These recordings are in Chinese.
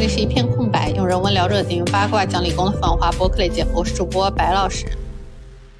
这里是一片空白，用人文聊热点，用八卦讲理工的繁华播客类节目。我是主播白老师，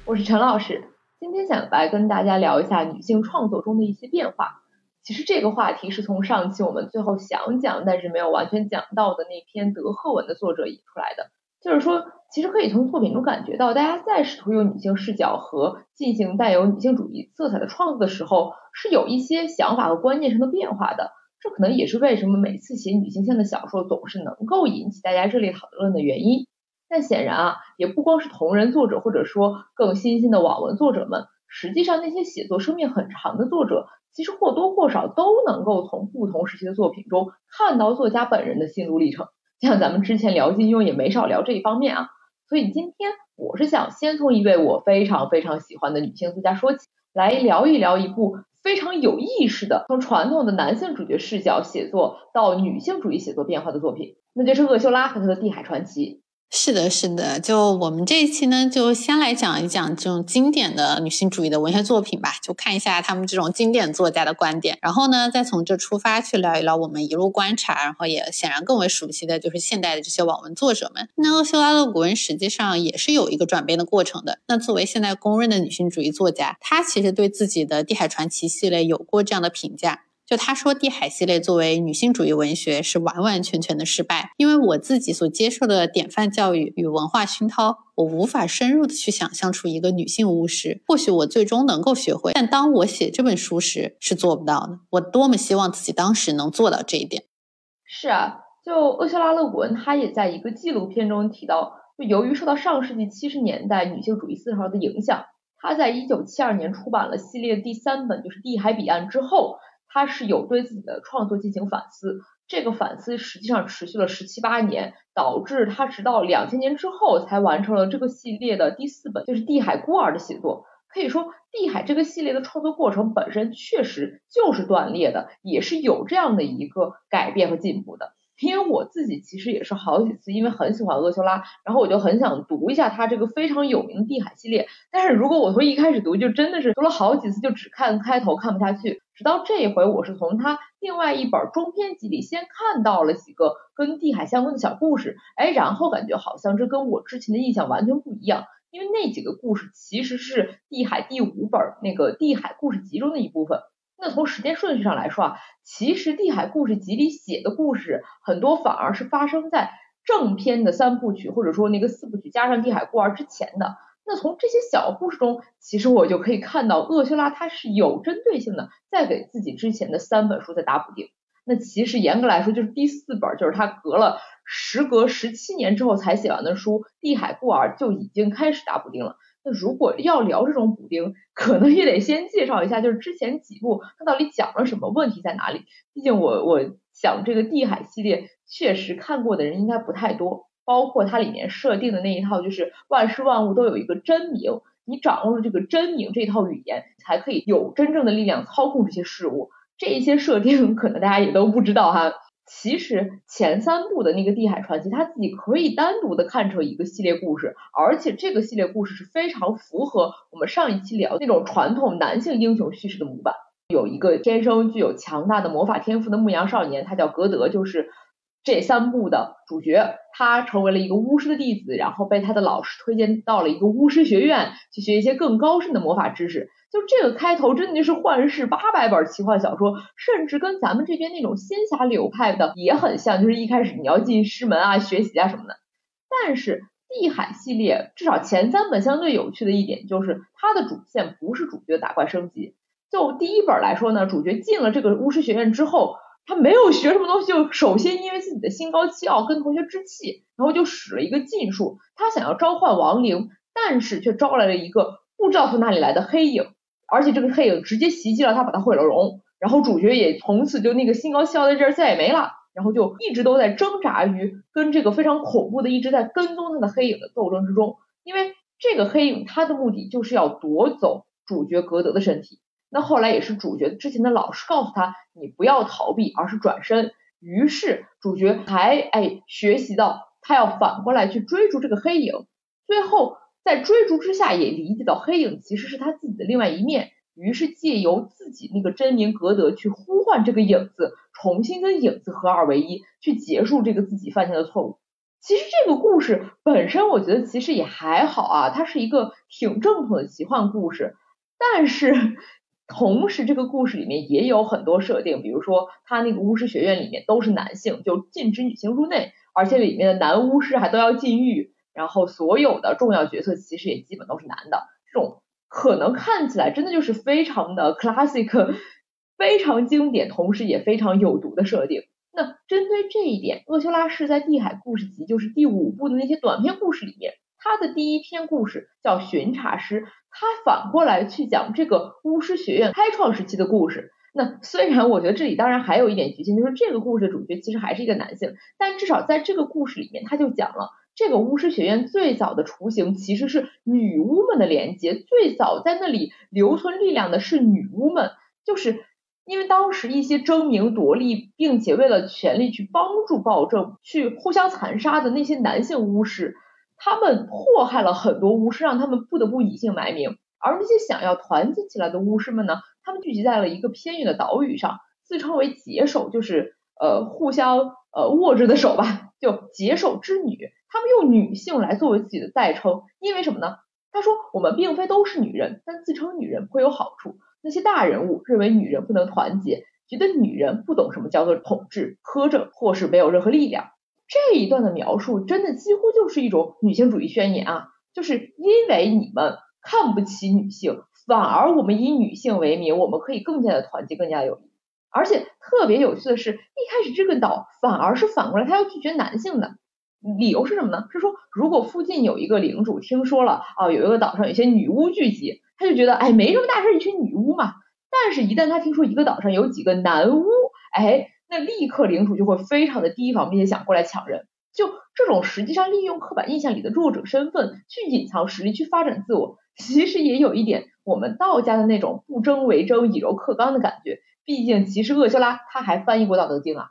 我是陈老师。今天想来跟大家聊一下女性创作中的一些变化。其实这个话题是从上期我们最后想讲，但是没有完全讲到的那篇德赫文的作者引出来的。就是说，其实可以从作品中感觉到，大家在试图用女性视角和进行带有女性主义色彩的创作的时候，是有一些想法和观念上的变化的。这可能也是为什么每次写女性向的小说总是能够引起大家热烈讨论的原因。但显然啊，也不光是同人作者，或者说更新兴的网文作者们，实际上那些写作生命很长的作者，其实或多或少都能够从不同时期的作品中看到作家本人的心路历程。像咱们之前聊金庸也没少聊这一方面啊。所以今天我是想先从一位我非常非常喜欢的女性作家说起，来聊一聊一部。非常有意识的从传统的男性主角视角写作到女性主义写作变化的作品，那就是厄修拉和他的《地海传奇》。是的，是的，就我们这一期呢，就先来讲一讲这种经典的女性主义的文学作品吧，就看一下他们这种经典作家的观点，然后呢，再从这出发去聊一聊我们一路观察，然后也显然更为熟悉的就是现代的这些网文作者们。那厄修拉·勒古文实际上也是有一个转变的过程的。那作为现在公认的女性主义作家，她其实对自己的《地海传奇》系列有过这样的评价。就他说，《地海》系列作为女性主义文学是完完全全的失败，因为我自己所接受的典范教育与文化熏陶，我无法深入的去想象出一个女性巫师。或许我最终能够学会，但当我写这本书时是做不到的。我多么希望自己当时能做到这一点。是啊，就厄修拉·勒古恩，他也在一个纪录片中提到，就由于受到上世纪七十年代女性主义思潮的影响，他在一九七二年出版了系列第三本，就是《地海彼岸》之后。他是有对自己的创作进行反思，这个反思实际上持续了十七八年，导致他直到两千年之后才完成了这个系列的第四本，就是《地海孤儿》的写作。可以说，《地海》这个系列的创作过程本身确实就是断裂的，也是有这样的一个改变和进步的。因为我自己其实也是好几次，因为很喜欢厄修拉，然后我就很想读一下他这个非常有名的《地海》系列。但是如果我从一开始读，就真的是读了好几次，就只看开头看不下去。直到这一回，我是从他另外一本中篇集里先看到了几个跟地海相关的小故事，哎，然后感觉好像这跟我之前的印象完全不一样，因为那几个故事其实是地海第五本那个地海故事集中的一部分。那从时间顺序上来说啊，其实地海故事集里写的故事很多反而是发生在正篇的三部曲或者说那个四部曲加上地海孤儿之前的。那从这些小故事中，其实我就可以看到厄修拉他是有针对性的，在给自己之前的三本书在打补丁。那其实严格来说，就是第四本，就是他隔了时隔十七年之后才写完的书《地海孤儿》就已经开始打补丁了。那如果要聊这种补丁，可能也得先介绍一下，就是之前几部它到底讲了什么，问题在哪里？毕竟我我想这个《地海》系列确实看过的人应该不太多。包括它里面设定的那一套，就是万事万物都有一个真名，你掌握了这个真名这套语言，才可以有真正的力量操控这些事物。这一些设定 可能大家也都不知道哈。其实前三部的那个《地海传奇》，它自己可以单独的看成一个系列故事，而且这个系列故事是非常符合我们上一期聊那种传统男性英雄叙事的模板。有一个天生具有强大的魔法天赋的牧羊少年，他叫格德，就是。这三部的主角，他成为了一个巫师的弟子，然后被他的老师推荐到了一个巫师学院去学一些更高深的魔法知识。就这个开头，真的就是幻世八百本奇幻小说，甚至跟咱们这边那种仙侠流派的也很像，就是一开始你要进师门啊、学习啊什么的。但是地海系列至少前三本相对有趣的一点就是，它的主线不是主角打怪升级。就第一本来说呢，主角进了这个巫师学院之后。他没有学什么东西，就首先因为自己的心高气傲，跟同学置气，然后就使了一个禁术。他想要召唤亡灵，但是却招来了一个不知道从哪里来的黑影，而且这个黑影直接袭击了他，把他毁了容。然后主角也从此就那个心高气傲的劲儿再也没了，然后就一直都在挣扎于跟这个非常恐怖的一直在跟踪他的黑影的斗争之中。因为这个黑影他的目的就是要夺走主角格德的身体。那后来也是主角之前的老师告诉他，你不要逃避，而是转身。于是主角还哎学习到他要反过来去追逐这个黑影，最后在追逐之下也理解到黑影其实是他自己的另外一面。于是借由自己那个真名格德去呼唤这个影子，重新跟影子合二为一，去结束这个自己犯下的错误。其实这个故事本身，我觉得其实也还好啊，它是一个挺正统的奇幻故事。但是同时，这个故事里面也有很多设定，比如说他那个巫师学院里面都是男性，就禁止女性入内，而且里面的男巫师还都要禁欲，然后所有的重要角色其实也基本都是男的。这种可能看起来真的就是非常的 classic，非常经典，同时也非常有毒的设定。那针对这一点，厄修拉是在《地海故事集》就是第五部的那些短篇故事里面，他的第一篇故事叫《巡查师》，他反过来去讲这个巫师学院开创时期的故事。那虽然我觉得这里当然还有一点局限，就是这个故事的主角其实还是一个男性，但至少在这个故事里面，他就讲了这个巫师学院最早的雏形其实是女巫们的连接，最早在那里留存力量的是女巫们，就是。因为当时一些争名夺利，并且为了权力去帮助暴政、去互相残杀的那些男性巫师，他们祸害了很多巫师，让他们不得不隐姓埋名。而那些想要团结起来的巫师们呢，他们聚集在了一个偏远的岛屿上，自称为结手，就是呃互相呃握着的手吧，就结手之女。他们用女性来作为自己的代称，因为什么呢？他说我们并非都是女人，但自称女人会有好处。那些大人物认为女人不能团结，觉得女人不懂什么叫做统治、苛政，或是没有任何力量。这一段的描述真的几乎就是一种女性主义宣言啊！就是因为你们看不起女性，反而我们以女性为名，我们可以更加的团结，更加有力。而且特别有趣的是，一开始这个岛反而是反过来，他要拒绝男性的理由是什么呢？是说如果附近有一个领主听说了啊，有一个岛上有些女巫聚集。他就觉得，哎，没什么大事，一群女巫嘛。但是，一旦他听说一个岛上有几个男巫，哎，那立刻领主就会非常的提防，并且想过来抢人。就这种实际上利用刻板印象里的弱者身份去隐藏实力、去发展自我，其实也有一点我们道家的那种不争为争、以柔克刚的感觉。毕竟，其实厄修拉他还翻译过《道德经》啊。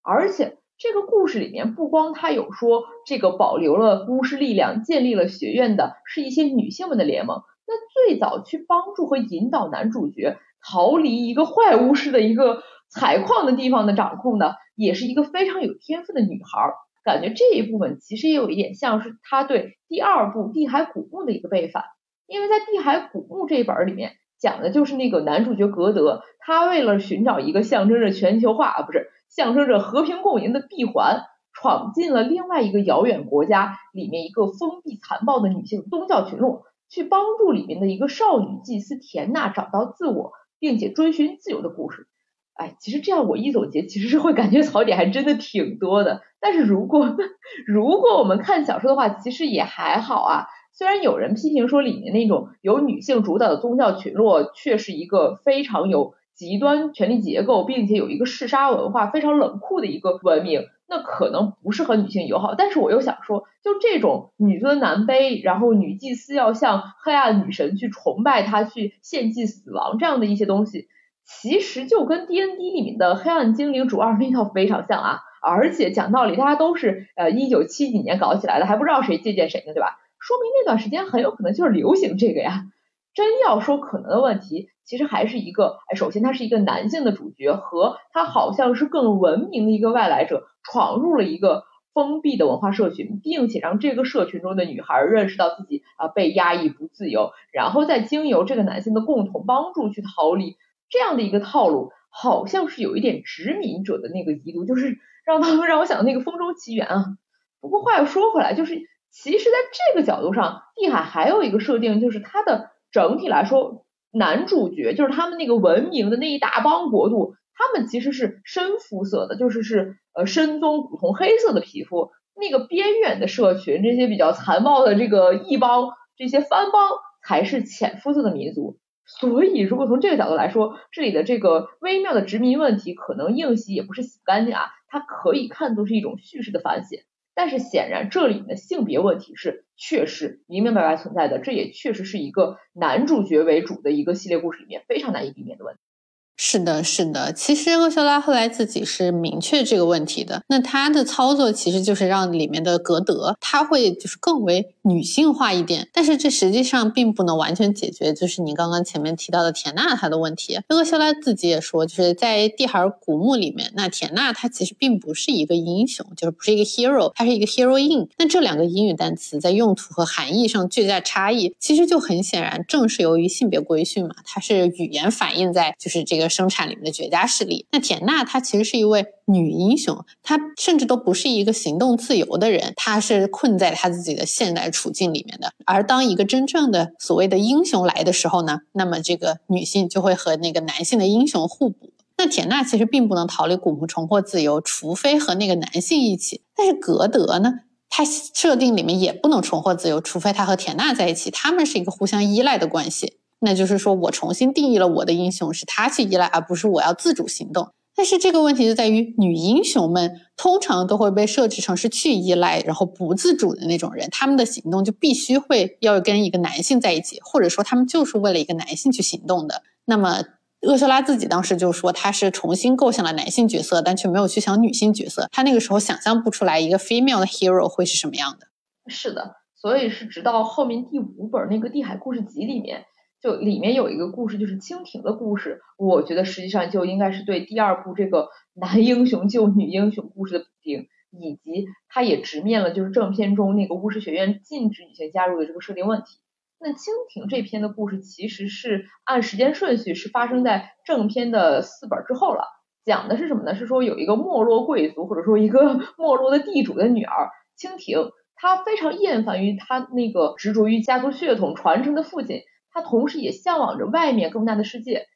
而且，这个故事里面不光他有说这个保留了巫师力量、建立了学院的是一些女性们的联盟。那最早去帮助和引导男主角逃离一个坏巫师的一个采矿的地方的掌控的，也是一个非常有天赋的女孩。感觉这一部分其实也有一点像是他对第二部《地海古墓》的一个背反，因为在《地海古墓》这一本里面讲的就是那个男主角格德，他为了寻找一个象征着全球化啊，不是象征着和平共赢的闭环，闯进了另外一个遥远国家里面一个封闭残暴的女性宗教群落。去帮助里面的一个少女祭司田娜找到自我，并且追寻自由的故事。哎，其实这样我一总结，其实是会感觉槽点还真的挺多的。但是如果 如果我们看小说的话，其实也还好啊。虽然有人批评说里面那种由女性主导的宗教群落，却是一个非常有极端权力结构，并且有一个嗜杀文化、非常冷酷的一个文明。那可能不是和女性友好，但是我又想说，就这种女尊男卑，然后女祭司要向黑暗女神去崇拜她，去献祭死亡这样的一些东西，其实就跟 D N D 里面的黑暗精灵主二那套非常像啊。而且讲道理，大家都是呃一九七几年搞起来的，还不知道谁借鉴谁呢，对吧？说明那段时间很有可能就是流行这个呀。真要说可能的问题，其实还是一个，哎，首先他是一个男性的主角，和他好像是更文明的一个外来者，闯入了一个封闭的文化社群，并且让这个社群中的女孩认识到自己啊被压抑不自由，然后再经由这个男性的共同帮助去逃离，这样的一个套路，好像是有一点殖民者的那个遗毒，就是让他们让我想到那个《风中奇缘》啊。不过话又说回来，就是其实在这个角度上，地海还有一个设定，就是它的。整体来说，男主角就是他们那个文明的那一大帮国度，他们其实是深肤色的，就是是呃深棕古铜黑色的皮肤。那个边远的社群，这些比较残暴的这个异邦，这些番邦才是浅肤色的民族。所以，如果从这个角度来说，这里的这个微妙的殖民问题，可能硬洗也不是洗不干净啊，它可以看作是一种叙事的反省。但是显然，这里的性别问题是确实明明白白存在的，这也确实是一个男主角为主的一个系列故事里面非常难以避免的问题。是的，是的。其实厄修拉后来自己是明确这个问题的。那他的操作其实就是让里面的格德他会就是更为女性化一点，但是这实际上并不能完全解决，就是你刚刚前面提到的田娜她的问题。厄修拉自己也说，就是在蒂海尔古墓里面，那田娜她其实并不是一个英雄，就是不是一个 hero，她是一个 hero in。那这两个英语单词在用途和含义上巨大差异，其实就很显然，正是由于性别规训嘛，它是语言反映在就是这个生产里面的绝佳势力。那田娜她其实是一位女英雄，她甚至都不是一个行动自由的人，她是困在她自己的现代。处境里面的，而当一个真正的所谓的英雄来的时候呢，那么这个女性就会和那个男性的英雄互补。那田娜其实并不能逃离古墓重获自由，除非和那个男性一起。但是格德呢，他设定里面也不能重获自由，除非他和田娜在一起，他们是一个互相依赖的关系。那就是说我重新定义了我的英雄是他去依赖，而不是我要自主行动。但是这个问题就在于，女英雄们通常都会被设置成是去依赖，然后不自主的那种人，他们的行动就必须会要跟一个男性在一起，或者说他们就是为了一个男性去行动的。那么厄修拉自己当时就说，他是重新构想了男性角色，但却没有去想女性角色。他那个时候想象不出来一个 female 的 hero 会是什么样的。是的，所以是直到后面第五本那个地海故事集里面。就里面有一个故事，就是蜻蜓的故事。我觉得实际上就应该是对第二部这个 男英雄救女英雄故事的补丁，以及它也直面了就是正片中那个巫师学院禁止女性加入的这个设定问题。那蜻蜓这篇的故事其实是按时间顺序是发生在正片的四本之后了，讲的是什么呢？是说有一个没落贵族或者说一个 没落的地主的女儿蜻蜓，她非常厌烦于她那个执着于家族血统传承的父亲。他同时也向往着外面更大的世界，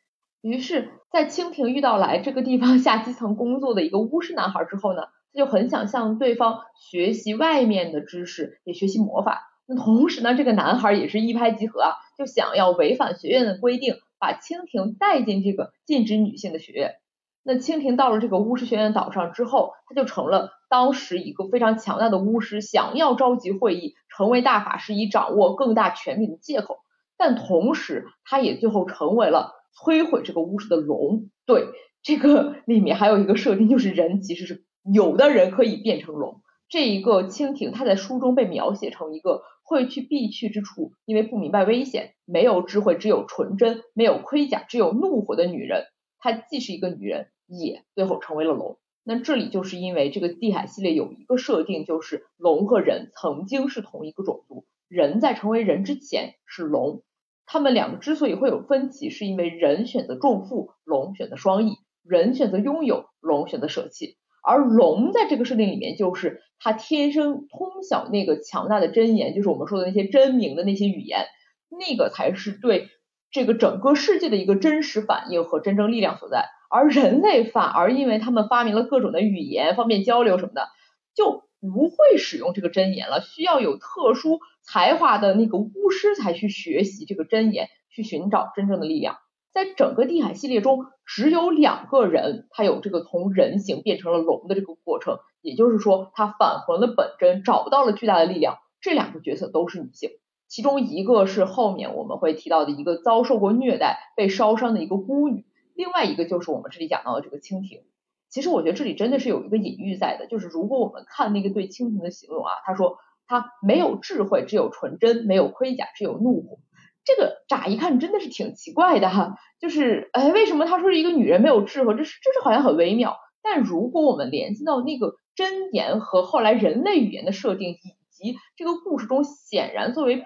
于是，在蜻蜓遇到来这个地方下基层工作的一个巫师男孩之后呢，他就很想向对方学习外面的知识，也学习魔法。那同时呢，这个男孩也是一拍即合啊，就想要违反学院的规定，把蜻蜓带进这个禁止女性的学院。那蜻蜓到了这个巫师学院岛上之后，他就成了当时一个非常强大的巫师，想要召集会议，成为大法师，以掌握更大权力的借口。但同时，他也最后成为了摧毁这个巫师的龙。对，这个里面还有一个设定，就是人其实是有的人可以变成龙。这一个蜻蜓，它在书中被描写成一个会去必去之处，因为不明白危险，没有智慧，只有纯真，没有盔甲，只有怒火的女人。她既是一个女人，也最后成为了龙。那这里就是因为这个地海系列有一个设定，就是龙和人曾经是同一个种族，人在成为人之前是龙。他们两个之所以会有分歧，是因为人选择重负，龙选择双翼；人选择拥有，龙选择舍弃。而龙在这个设定里面，就是他天生通晓那个强大的真言，就是我们说的那些真名的那些语言，那个才是对这个整个世界的一个真实反应和真正力量所在。而人类反而因为他们发明了各种的语言，方便交流什么的，就不会使用这个真言了，需要有特殊。才华的那个巫师才去学习这个真言，去寻找真正的力量。在整个地海系列中，只有两个人，他有这个从人形变成了龙的这个过程，也就是说，他返回了本真，找到了巨大的力量。这两个角色都是女性，其中一个是后面我们会提到的一个遭受过虐待、被烧伤的一个孤女，另外一个就是我们这里讲到的这个蜻蜓。其实我觉得这里真的是有一个隐喻在的，就是如果我们看那个对蜻蜓的形容啊，他说。他没有智慧，只有纯真；没有盔甲，只有怒火。这个乍一看真的是挺奇怪的哈，就是哎，为什么他说是一个女人没有智慧？这是这是好像很微妙。但如果我们联系到那个真言和后来人类语言的设定，以及这个故事中显然作为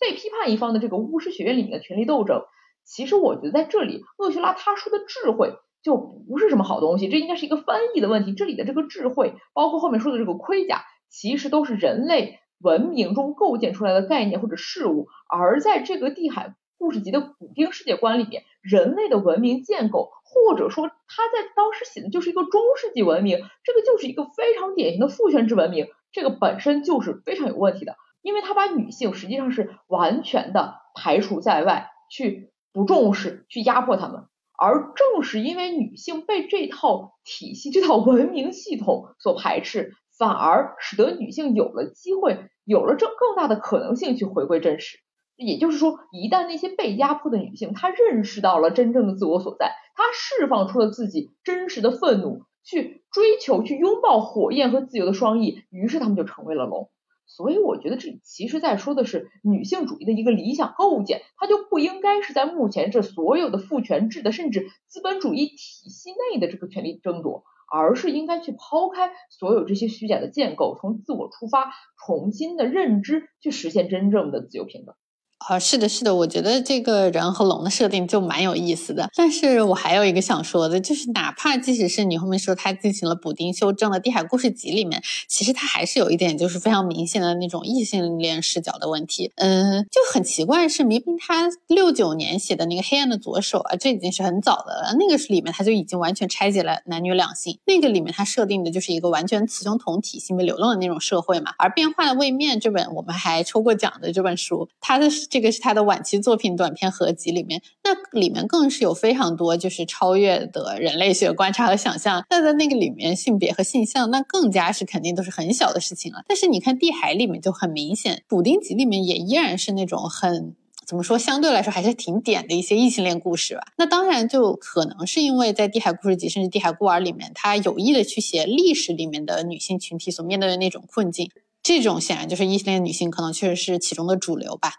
被批判一方的这个巫师学院里面的权力斗争，其实我觉得在这里，厄修拉他说的智慧就不是什么好东西，这应该是一个翻译的问题。这里的这个智慧，包括后面说的这个盔甲，其实都是人类。文明中构建出来的概念或者事物，而在这个地海故事集的古丁世界观里面，人类的文明建构，或者说他在当时写的就是一个中世纪文明，这个就是一个非常典型的父权制文明，这个本身就是非常有问题的，因为他把女性实际上是完全的排除在外，去不重视，去压迫他们，而正是因为女性被这套体系、这套文明系统所排斥。反而使得女性有了机会，有了这更大的可能性去回归真实。也就是说，一旦那些被压迫的女性，她认识到了真正的自我所在，她释放出了自己真实的愤怒，去追求、去拥抱火焰和自由的双翼，于是她们就成为了龙。所以我觉得这其实在说的是女性主义的一个理想构建，它就不应该是在目前这所有的父权制的甚至资本主义体系内的这个权力争夺，而是应该去抛开所有这些虚假的建构，从自我出发，重新的认知，去实现真正的自由平等。啊，是的，是的，我觉得这个人和龙的设定就蛮有意思的。但是我还有一个想说的，就是哪怕即使是你后面说他进行了补丁修正的《地海故事集》里面，其实他还是有一点就是非常明显的那种异性恋视角的问题。嗯，就很奇怪，是明明他六九年写的那个《黑暗的左手》啊，这已经是很早的了，那个是里面他就已经完全拆解了男女两性，那个里面他设定的就是一个完全雌雄同体、性别流动的那种社会嘛。而《变化的位面》这本我们还抽过奖的这本书，它的。这个是他的晚期作品短篇合集里面，那里面更是有非常多就是超越的人类学观察和想象。那在那个里面，性别和性向那更加是肯定都是很小的事情了。但是你看地海里面就很明显，补丁集里面也依然是那种很怎么说，相对来说还是挺点的一些异性恋故事吧。那当然就可能是因为在地海故事集甚至地海孤儿里面，他有意的去写历史里面的女性群体所面对的那种困境。这种显然就是异性恋女性可能确实是其中的主流吧。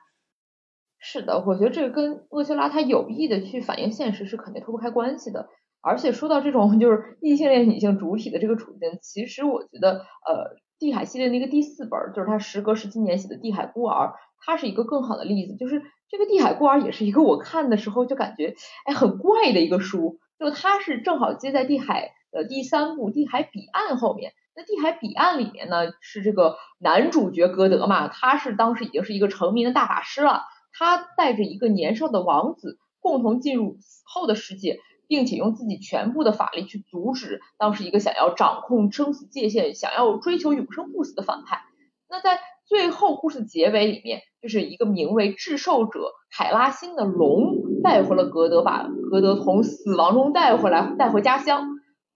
是的，我觉得这个跟厄修拉他有意的去反映现实是肯定脱不开关系的。而且说到这种 就是异性恋女性主体的这个处境，其实我觉得呃地海系列那个第四本就是他时隔十七年写的《地海孤儿》，它是一个更好的例子。就是这个《地海孤儿》也是一个我看的时候就感觉哎很怪的一个书，就它是正好接在地海的第三部《地海彼岸》后面。那《地海彼岸》里面呢是这个男主角歌德嘛，他是当时已经是一个成名的大法师了。他带着一个年少的王子共同进入死后的世界，并且用自己全部的法力去阻止当时一个想要掌控生死界限、想要追求永生不死的反派。那在最后故事结尾里面，就是一个名为至寿者凯拉辛的龙带回了格德，把格德从死亡中带回来，带回家乡。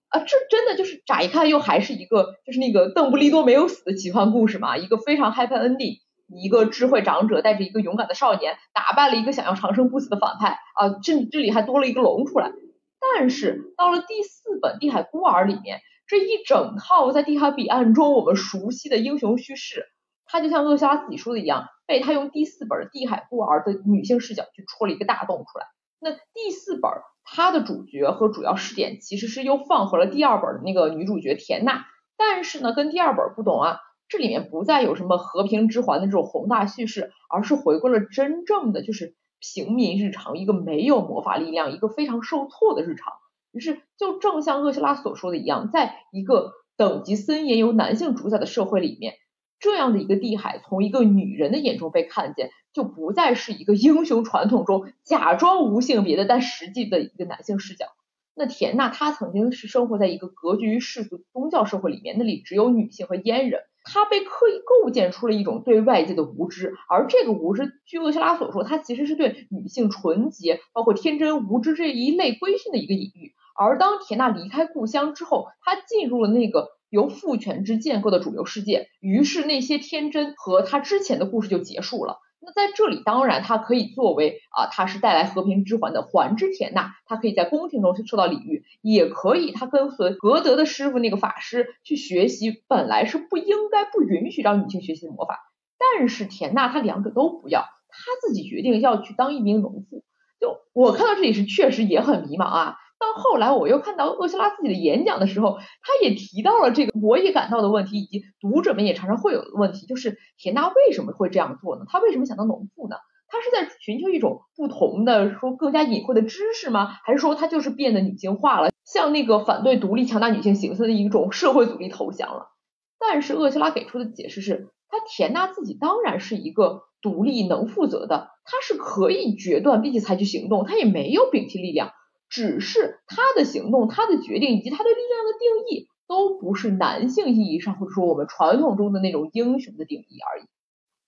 啊，这真的就是乍一看又还是一个就是那个邓布利多没有死的奇幻故事嘛，一个非常 happy ending。一个智慧长者带着一个勇敢的少年，打败了一个想要长生不死的反派啊！这这里还多了一个龙出来。但是到了第四本《地海孤儿》里面，这一整套在地海彼岸中我们熟悉的英雄叙事，它就像厄修拉自己说的一样，被他用第四本《地海孤儿》的女性视角去戳了一个大洞出来。那第四本它的主角和主要视点其实是又放回了第二本的那个女主角田娜，但是呢，跟第二本不同啊。这里面不再有什么和平之环的这种宏大叙事，而是回归了真正的就是平民日常，一个没有魔法力量，一个非常受挫的日常。于是，就正像厄修拉所说的一样，在一个等级森严由男性主宰的社会里面，这样的一个地海，从一个女人的眼中被看见，就不再是一个英雄传统中假装无性别的，但实际的一个男性视角。那田娜她曾经是生活在一个隔绝于世俗宗教社会里面，那里只有女性和阉人。他被刻意构建出了一种对外界的无知，而这个无知，据厄西拉所说，他其实是对女性纯洁、包括天真无知这一类规训的一个隐喻。而当田娜离开故乡之后，她进入了那个由父权制建构的主流世界，于是那些天真和他之前的故事就结束了。那在这里，当然它可以作为啊，它是带来和平之环的环之田娜，它可以在宫廷中受到礼遇，也可以他跟随格德的师傅那个法师去学习，本来是不应该不允许让女性学习的魔法，但是田娜她两者都不要，她自己决定要去当一名农妇。就我看到这里是确实也很迷茫啊。到后来，我又看到厄修拉自己的演讲的时候，他也提到了这个，我也感到的问题，以及读者们也常常会有的问题，就是田娜为什么会这样做呢？他为什么想当农妇呢？他是在寻求一种不同的、说更加隐晦的知识吗？还是说他就是变得女性化了，向那个反对独立、强大女性形象的一种社会阻力投降了？但是厄修拉给出的解释是，他田娜自己当然是一个独立、能负责的，他是可以决断并且采取行动，他也没有摒弃力量。只是他的行动、他的决定以及他对力量的定义，都不是男性意义上或者说我们传统中的那种英雄的定义而已。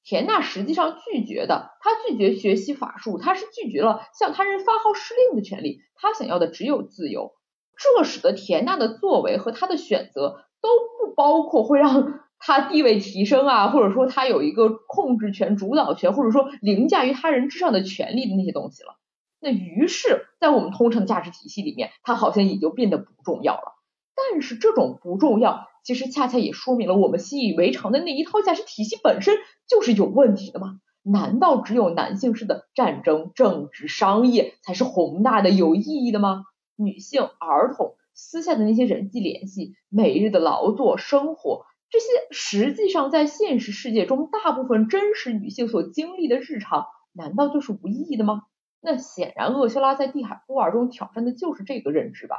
田娜实际上拒绝的，他拒绝学习法术，他是拒绝了向他人发号施令的权利，他想要的只有自由。这使得田娜的作为和她的选择都不包括会让 她地位提升啊，或者说她有一个控制权、主导权，或者说凌驾于他人之上的权利的那些东西了。那于是，在我们通常价值体系里面，它好像也就变得不重要了。但是这种不重要，其实恰恰也说明了我们习以为常的那一套价值体系本身就是有问题的吗？难道只有男性式的战争、政治、商业才是宏大的、有意义的吗？女性、儿童私下的那些人际联系、每日的劳作、生活，这些实际上在现实世界中大部分真实女性所经历的日常，难道就是无意义的吗？那显然，厄修拉在《地海孤儿》中挑战的就是这个认知吧。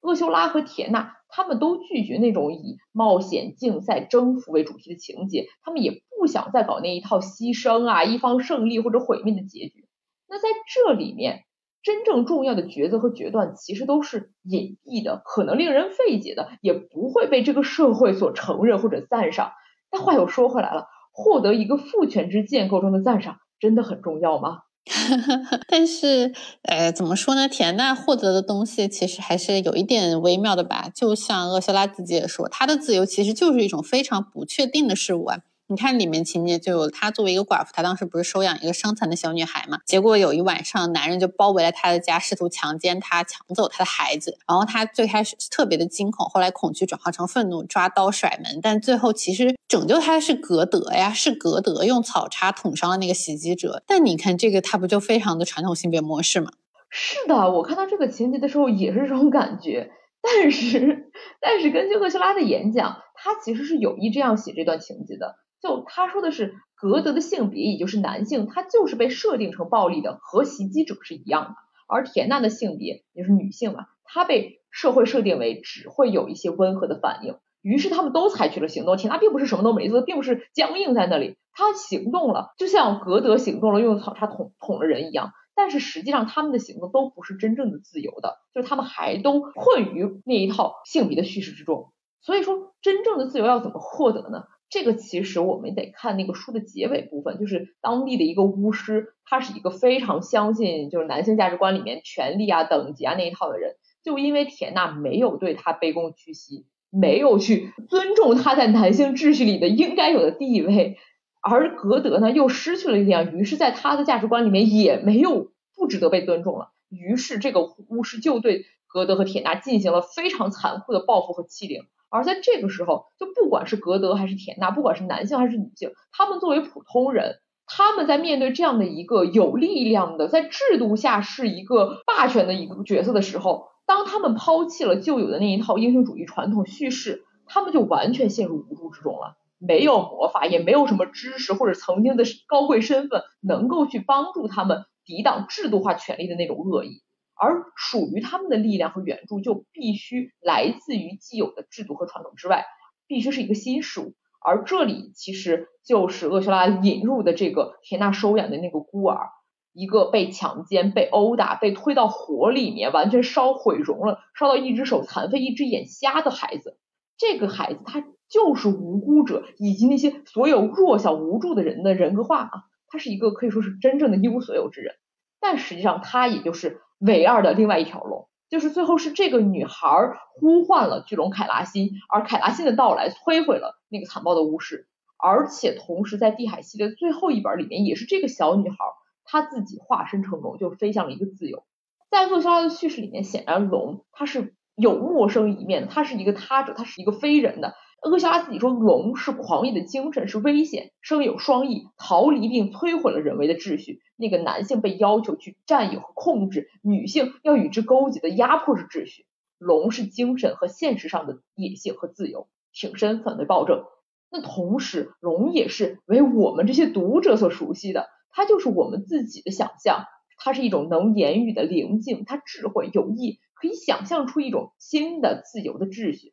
厄修拉和铁娜他们都拒绝那种以冒险、竞赛、征服为主题的情节，他们也不想再搞那一套牺牲啊、一方胜利或者毁灭的结局。那在这里面，真正重要的抉择和决断其实都是隐蔽的，可能令人费解的，也不会被这个社会所承认或者赞赏。但话又说回来了，获得一个父权制建构中的赞赏，真的很重要吗？但是，呃，怎么说呢？田娜获得的东西其实还是有一点微妙的吧。就像厄修拉自己也说，他的自由其实就是一种非常不确定的事物啊。你看里面情节就有他作为一个寡妇，他当时不是收养一个伤残的小女孩嘛？结果有一晚上，男人就包围了他的家，试图强奸她，抢走他的孩子。然后他最开始特别的惊恐，后来恐惧转化成愤怒，抓刀甩门。但最后其实拯救他的是格德呀，是格德用草叉捅伤了那个袭击者。但你看这个，他不就非常的传统性别模式吗？是的，我看到这个情节的时候也是这种感觉。但是，但是根据厄修拉的演讲，他其实是有意这样写这段情节的。就他说的是，格德的性别也就是男性，他就是被设定成暴力的，和袭击者是一样的。而田娜的性别也就是女性嘛，她被社会设定为只会有一些温和的反应。于是他们都采取了行动。田娜并不是什么都没做，并不是僵硬在那里，她行动了，就像格德行动了，用草叉捅捅了人一样。但是实际上他们的行动都不是真正的自由的，就是他们还都困于那一套性别的叙事之中。所以说，真正的自由要怎么获得呢？这个其实我们得看那个书的结尾部分，就是当地的一个巫师，他是一个非常相信就是男性价值观里面权力啊、等级啊那一套的人。就因为铁娜没有对他卑躬屈膝，没有去尊重他在男性秩序里的应该有的地位，而格德呢又失去了力量，于是在他的价值观里面也没有不值得被尊重了。于是这个巫师就对格德和铁娜进行了非常残酷的报复和欺凌。而在这个时候，就不管是格德还是田娜，不管是男性还是女性，他们作为普通人，他们在面对这样的一个有力量的，在制度下是一个霸权的一个角色的时候，当他们抛弃了旧有的那一套英雄主义传统叙事，他们就完全陷入无助之中了。没有魔法，也没有什么知识或者曾经的高贵身份，能够去帮助他们抵挡制度化权力的那种恶意。而属于他们的力量和援助，就必须来自于既有的制度和传统之外，必须是一个新事物。而这里其实就是厄修拉引入的这个田娜收养的那个孤儿，一个被强奸、被殴打、被推到火里面，完全烧毁容了，烧到一只手残废、一只眼瞎的孩子。这个孩子他就是无辜者以及那些所有弱小无助的人的人格化啊，他是一个可以说是真正的一无所有之人。但实际上他也就是。唯二的另外一条龙，就是最后是这个女孩呼唤了巨龙凯拉辛，而凯拉辛的到来摧毁了那个残暴的巫师，而且同时在地海系列最后一本里面，也是这个小女孩她自己化身成龙，就飞向了一个自由。在厄修拉的叙事里面，显然龙它是有陌生一面，它是一个他者，它是一个非人的。厄肖拉自己说，龙是狂野的精神，是危险，生有双翼，逃离并摧毁了人为的秩序。那个男性被要求去占有和控制，女性要与之勾结的压迫式秩序。龙是精神和现实上的野性和自由，挺身反对暴政。那同时，龙也是为我们这些读者所熟悉的，它就是我们自己的想象，它是一种能言语的灵境，它智慧有意，可以想象出一种新的自由的秩序。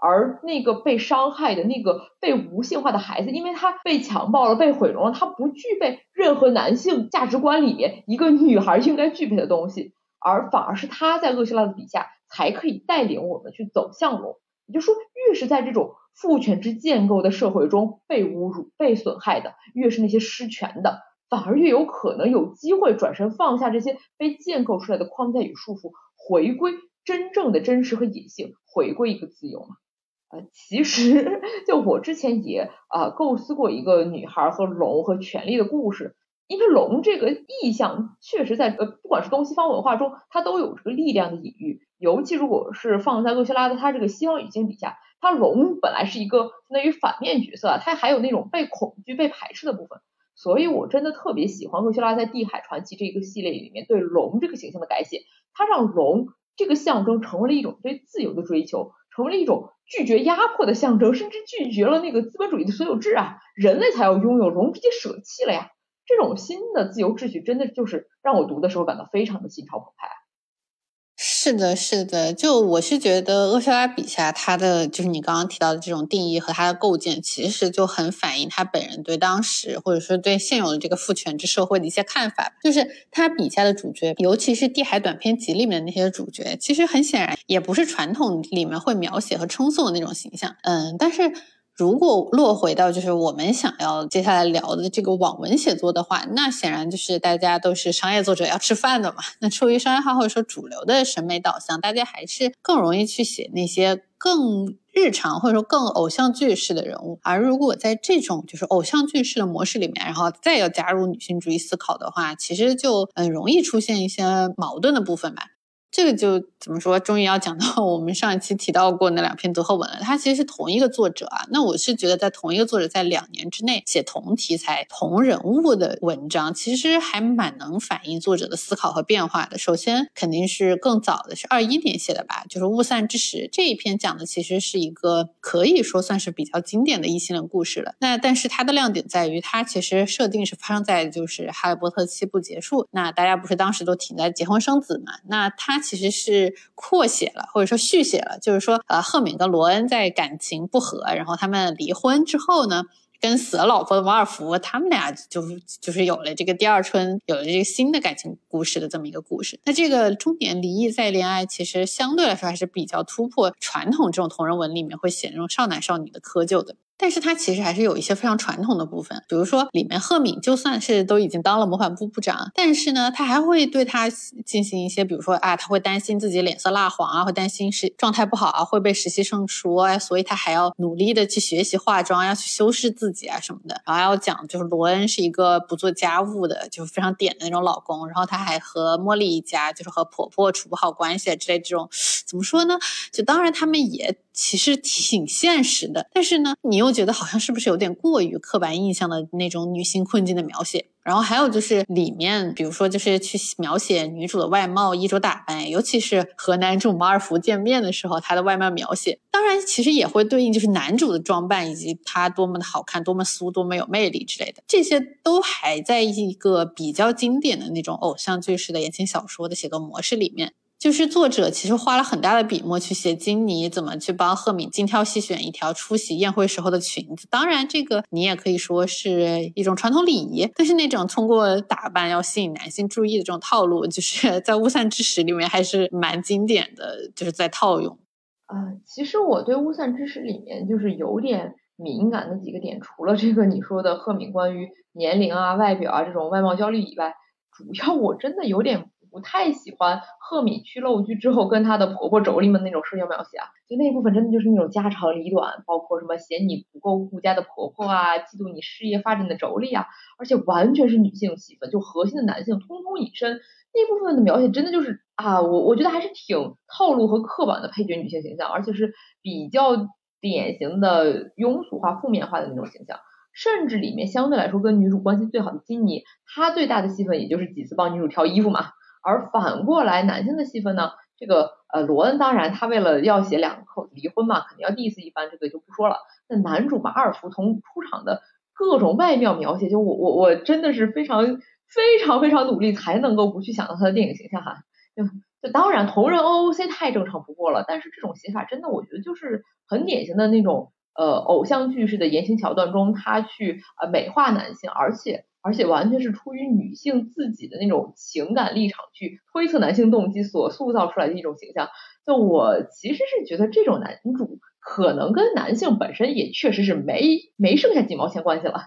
而那个被伤害的那个被无性化的孩子，因为他被强暴了、被毁容了，他不具备任何男性价值观里面一个女孩应该具备的东西，而反而是他在厄修拉的笔下才可以带领我们去走向龙。也就是说，越是在这种父权制建构的社会中被侮辱、被损害的，越是那些失权的，反而越有可能有机会转身放下这些被建构出来的框架与束缚，回归真正的真实和野性，回归一个自由嘛。呃，其实 就我之前也啊构思过一个女孩和龙和权力的故事，因为龙这个意象确实在呃不管是东西方文化中，它都有这个力量的隐喻，尤其如果是放在厄希拉的他这个西方语境底下，他龙本来是一个相当于反面角色，他还有那种被恐惧、被排斥的部分。所以我真的特别喜欢厄希拉在《地海传奇》这个系列里面对龙这个形象的改写，他让龙这个象征成为了一种对自由的追求，成为了一种拒绝压迫的象征，甚至拒绝了那个资本主义的所有制啊，人类才要拥有，龙直接舍弃了呀。这种新的自由秩序，真的就是让我读的时候感到非常的心潮澎湃。是的，是的，就我是觉得厄修拉笔下他的就是你刚刚提到的这种定义和他的构建，其实就很反映他本人对当时或者说对现有的这个父权制社会的一些看法。就是他笔下的主角，尤其是《地海短篇集》里面的那些主角，其实很显然也不是传统里面会描写和称颂的那种形象。嗯，但是。如果落回到就是我们想要接下来聊的这个网文写作的话，那显然就是大家都是商业作者要吃饭的嘛。那出于商业化或者说主流的审美导向，大家还是更容易去写那些更日常或者说更偶像剧式的人物。而如果在这种就是偶像剧式的模式里面，然后再要加入女性主义思考的话，其实就很容易出现一些矛盾的部分吧。这个就怎么说？终于要讲到我们上一期提到过那两篇读后文了。它其实是同一个作者啊。那我是觉得，在同一个作者在两年之内写同题材、同人物的文章，其实还蛮能反映作者的思考和变化的。首先，肯定是更早的是二一年写的吧，就是《雾散之时》这一篇讲的其实是一个可以说算是比较经典的异性恋故事了。那但是它的亮点在于，它其实设定是发生在就是《哈利波特》七部结束。那大家不是当时都停在结婚生子嘛？那它其实是扩写了，或者说续写了，就是说，呃，赫敏跟罗恩在感情不和，然后他们离婚之后呢，跟死了老婆的王尔福，他们俩就就是有了这个第二春，有了这个新的感情故事的这么一个故事。那这个中年离异再恋爱，其实相对来说还是比较突破传统这种同人文里面会写那种少男少女的窠臼的。但是它其实还是有一些非常传统的部分，比如说里面赫敏就算是都已经当了魔法部部长，但是呢，他还会对他进行一些，比如说啊，他会担心自己脸色蜡黄啊，会担心是状态不好啊，会被实习生说，所以他还要努力的去学习化妆，要去修饰自己啊什么的。然后要讲就是罗恩是一个不做家务的，就是非常点的那种老公，然后他还和茉莉一家就是和婆婆处不好关系之类这种，怎么说呢？就当然他们也。其实挺现实的，但是呢，你又觉得好像是不是有点过于刻板印象的那种女性困境的描写？然后还有就是里面，比如说就是去描写女主的外貌、衣着打扮，尤其是和男主马尔福见面的时候，他的外貌描写，当然其实也会对应就是男主的装扮以及他多么的好看、多么俗、多么有魅力之类的，这些都还在一个比较经典的那种偶像剧式的言情小说的写作模式里面。就是作者其实花了很大的笔墨去写金妮怎么去帮赫敏精挑细选一条出席宴会时候的裙子。当然，这个你也可以说是一种传统礼仪，但是那种通过打扮要吸引男性注意的这种套路，就是 在《雾散之时》里面还是蛮经典的，就是在套用。啊，其实我对《雾散之时》里面就是有点敏感的几个点，除了这个你说的赫敏关于年龄啊、外表啊这种外貌焦虑以外，主要我真的有点。不太喜欢赫敏去露居之后跟她的婆婆妯娌们那种社交描写啊，就那部分真的就是那种家长里短，包括什么嫌你不够顾家的婆婆啊，嫉妒你事业发展的妯娌啊，而且完全是女性戏份，就核心的男性通通隐身，那部分的描写真的就是啊，我我觉得还是挺套路和刻板的配角女性形象，而且是比较典型的庸俗化、负面化的那种形象，甚至里面相对来说跟女主关系最好的金妮，她最大的戏份也就是几次帮女主挑衣服嘛。而反过来，男性的戏份呢？这个呃，罗恩当然他为了要写两口子离婚嘛，肯定要 diss 一番，这个就不说了。那男主马尔福从出场的各种外貌描写，就我我我真的是非常非常非常努力才能够不去想到他的电影形象哈。就就当然同人 OOC 太正常不过了，但是这种写法真的我觉得就是很典型的那种呃偶像剧式的言情桥段中，他去呃美化男性，而且。而且完全是出于女性自己的那种情感立场去推测男性动机所塑造出来的一种形象。就我其实是觉得这种男主可能跟男性本身也确实是没没剩下几毛钱关系了。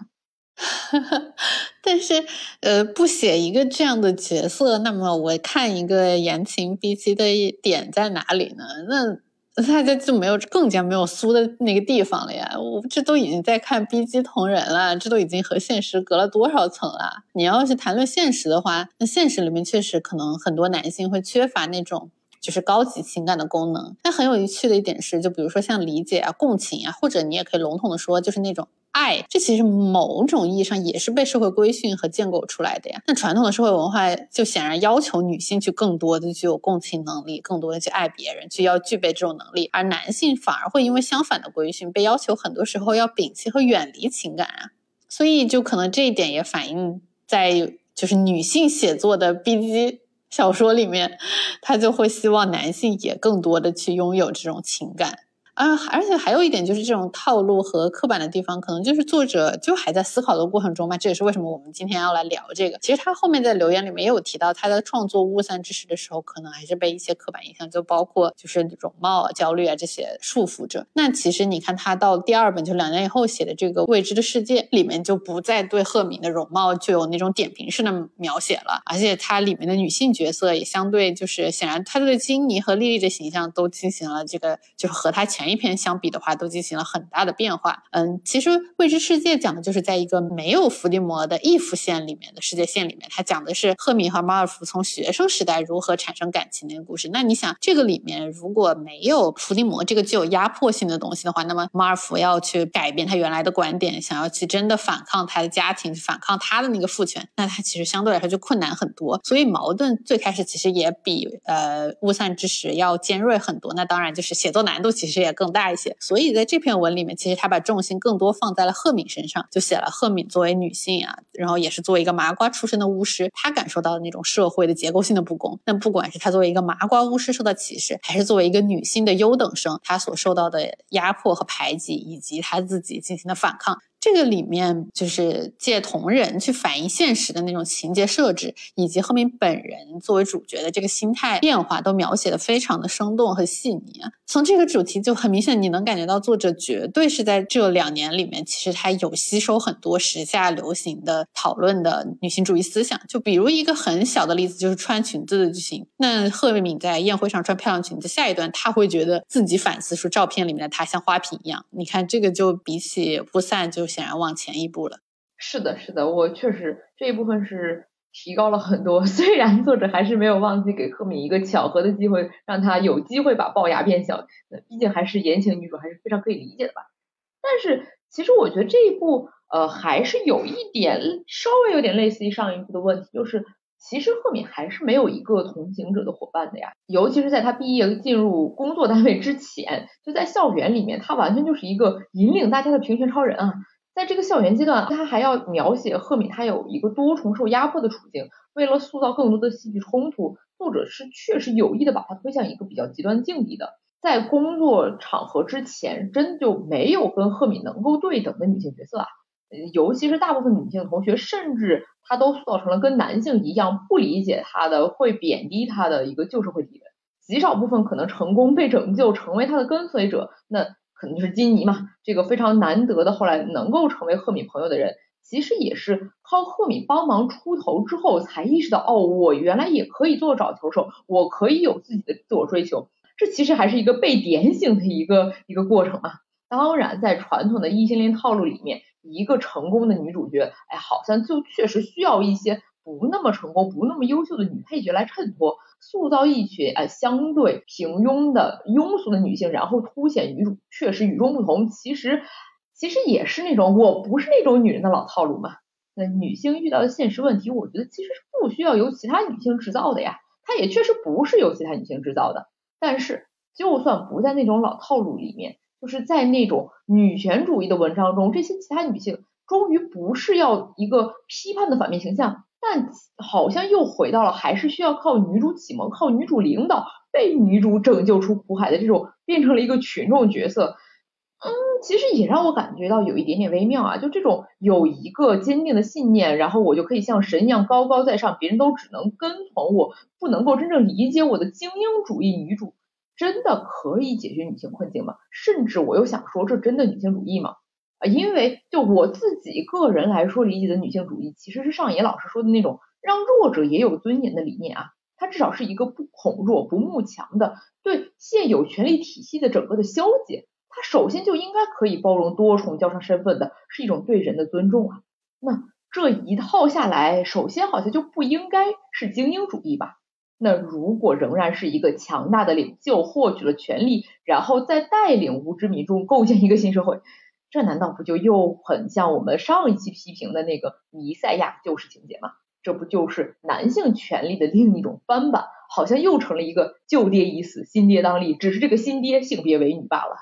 但是呃，不写一个这样的角色，那么我看一个言情 B C 的点在哪里呢？那。大家就没有更加没有苏的那个地方了呀！我这都已经在看 B G 同人了，这都已经和现实隔了多少层了？你要是谈论现实的话，那现实里面确实可能很多男性会缺乏那种就是高级情感的功能。那很有趣的一点是，就比如说像理解啊、共情啊，或者你也可以笼统的说，就是那种。爱，这其实某种意义上也是被社会规训和建构出来的呀。那传统的社会文化就显然要求女性去更多的具有共情能力，更多的去爱别人，去要具备这种能力，而男性反而会因为相反的规训，被要求很多时候要摒弃和远离情感啊。所以就可能这一点也反映在就是女性写作的 B G 小说里面，她就会希望男性也更多的去拥有这种情感。啊，而且还有一点就是这种套路和刻板的地方，可能就是作者就还在思考的过程中嘛。这也是为什么我们今天要来聊这个。其实他后面在留言里面也有提到，他在创作《雾散之时》的时候，可能还是被一些刻板印象，就包括就是容貌焦虑啊这些束缚着。那其实你看他到第二本，就两年以后写的这个《未知的世界》里面，就不再对赫敏的容貌就有那种点评式的描写了，而且他里面的女性角色也相对就是显然，他对金妮和莉莉的形象都进行了这个，就是和他前。前一篇相比的话，都进行了很大的变化。嗯，其实《未知世界》讲的就是在一个没有伏地魔的异幅线里面的世界线里面，它讲的是赫敏和马尔福从学生时代如何产生感情的一个故事。那你想，这个里面如果没有伏地魔这个具有压迫性的东西的话，那么马尔福要去改变他原来的观点，想要去真的反抗他的家庭，反抗他的那个父权，那他其实相对来说就困难很多。所以矛盾最开始其实也比呃雾散之时要尖锐很多。那当然就是写作难度其实也。更大一些，所以在这篇文里面，其实他把重心更多放在了赫敏身上，就写了赫敏作为女性啊，然后也是作为一个麻瓜出身的巫师，她感受到的那种社会的结构性的不公。那不管是她作为一个麻瓜巫师受到歧视，还是作为一个女性的优等生，她所受到的压迫和排挤，以及她自己进行的反抗。这个里面就是借同人去反映现实的那种情节设置，以及赫敏本人作为主角的这个心态变化，都描写的非常的生动和细腻啊。从这个主题就很明显，你能感觉到作者绝对是在这两年里面，其实他有吸收很多时下流行的讨论的女性主义思想。就比如一个很小的例子，就是穿裙子的剧情。那赫敏在宴会上穿漂亮裙子，下一段他会觉得自己反思说，照片里面的她像花瓶一样。你看这个就比起不散就。显然往前一步了。是的，是的，我确实这一部分是提高了很多。虽然作者还是没有忘记给赫敏一个巧合的机会，让她有机会把龅牙变小。毕竟还是言情女主，还是非常可以理解的吧。但是其实我觉得这一部呃还是有一点稍微有点类似于上一部的问题，就是其实赫敏还是没有一个同行者的伙伴的呀。尤其是在她毕业进入工作单位之前，就在校园里面，她完全就是一个引领大家的平权超人啊。在这个校园阶段，他还要描写赫敏，他有一个多重受压迫的处境。为了塑造更多的戏剧冲突，作者是确实有意的把他推向一个比较极端境地的。在工作场合之前，真就没有跟赫敏能够对等的女性角色啊。尤其是大部分女性同学，甚至她都塑造成了跟男性一样不理解她的、会贬低她的一个旧社会敌人。极少部分可能成功被拯救，成为她的跟随者。那。可能就是金妮嘛，这个非常难得的后来能够成为赫敏朋友的人，其实也是靠赫敏帮忙出头之后才意识到，哦，我原来也可以做找球手，我可以有自己的自我追求，这其实还是一个被点醒的一个一个过程嘛。当然，在传统的异性恋套路里面，一个成功的女主角，哎，好像就确实需要一些不那么成功、不那么优秀的女配角来衬托。塑造一群呃相对平庸的庸俗的女性，然后凸显女主确实与众不同。其实其实也是那种我不是那种女人的老套路嘛。那女性遇到的现实问题，我觉得其实是不需要由其他女性制造的呀。它也确实不是由其他女性制造的。但是就算不在那种老套路里面，就是在那种女权主义的文章中，这些其他女性终于不是要一个批判的反面形象。但好像又回到了还是需要靠女主启蒙、靠女主领导、被女主拯救出苦海的这种，变成了一个群众角色。嗯，其实也让我感觉到有一点点微妙啊。就这种有一个坚定的信念，然后我就可以像神一样高高在上，别人都只能跟从我，不能够真正理解我的精英主义女主，真的可以解决女性困境吗？甚至我又想说，这真的女性主义吗？因为就我自己个人来说理解的女性主义，其实是上野老师说的那种让弱者也有尊严的理念啊。它至少是一个不恐弱、不慕强的对现有权力体系的整个的消解。它首先就应该可以包容多重交叉身份的，是一种对人的尊重啊。那这一套下来，首先好像就不应该是精英主义吧？那如果仍然是一个强大的领袖获取了权力，然后再带领无知民众构建一个新社会，这难道不就又很像我们上一期批评的那个弥赛亚救世情节吗？这不就是男性权利的另一种翻版？好像又成了一个旧爹已死，新爹当立，只是这个新爹性别为女罢了。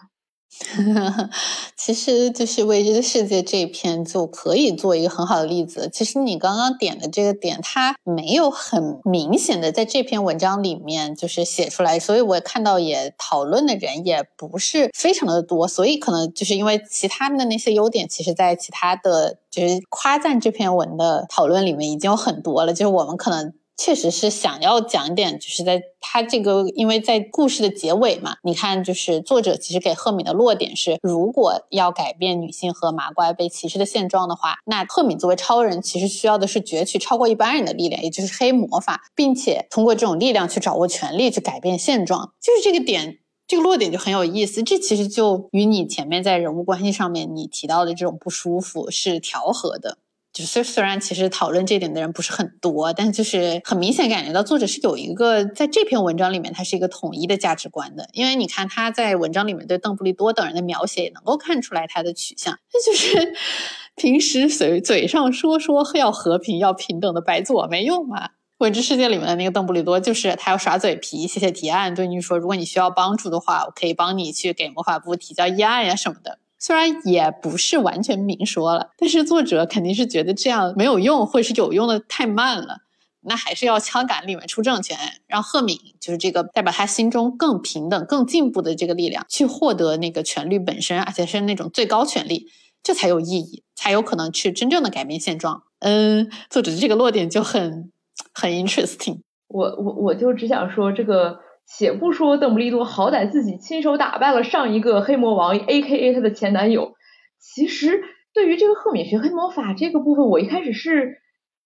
其实就是《未知的世界》这一篇就可以做一个很好的例子。其实你刚刚点的这个点，它没有很明显的在这篇文章里面就是写出来，所以我看到也讨论的人也不是非常的多。所以可能就是因为其他的那些优点，其实在其他的就是夸赞这篇文的讨论里面已经有很多了。就是我们可能。确实是想要讲一点，就是在他这个，因为在故事的结尾嘛，你看，就是作者其实给赫敏的落点是，如果要改变女性和麻瓜被歧视的现状的话，那赫敏作为超人，其实需要的是攫取超过一般人的力量，也就是黑魔法，并且通过这种力量去掌握权力，去改变现状。就是这个点，这个落点就很有意思。这其实就与你前面在人物关系上面你提到的这种不舒服是调和的。就是虽然其实讨论这点的人不是很多，但就是很明显感觉到作者是有一个在这篇文章里面，他是一个统一的价值观的。因为你看他在文章里面对邓布利多等人的描写，也能够看出来他的取向。那就是 平时嘴嘴上说说要和平、要平等的白做没用嘛。未知世界里面的那个邓布利多，就是他要耍嘴皮、写写提案，对你说，如果你需要帮助的话，我可以帮你去给魔法部提交议案呀什么的。虽然也不是完全明说了，但是作者肯定是觉得这样没有用，或者是有用的太慢了，那还是要枪杆里面出政权，让赫敏就是这个代表他心中更平等、更进步的这个力量去获得那个权力本身，而且是那种最高权力，这才有意义，才有可能去真正的改变现状。嗯，作者的这个落点就很很 interesting。我我我就只想说这个。且不说邓布利多好歹自己亲手打败了上一个黑魔王，A.K.A 他的前男友。其实对于这个赫敏学黑魔法这个部分，我一开始是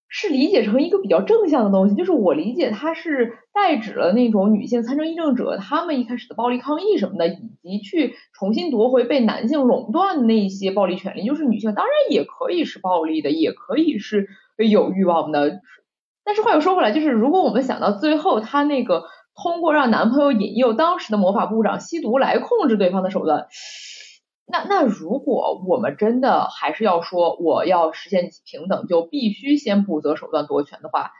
是理解成一个比较正向的东西，就是我理解它是代指了那种女性参政议政者他们一开始的暴力抗议什么的，以及去重新夺回被男性垄断的那些暴力权利。就是女性当然也可以是暴力的，也可以是有欲望的。但是话又说回来，就是如果我们想到最后他那个。通过让男朋友引诱当时的魔法部长吸毒来控制对方的手段，那那如果我们真的还是要说我要实现平等，就必须先不择手段夺权的话，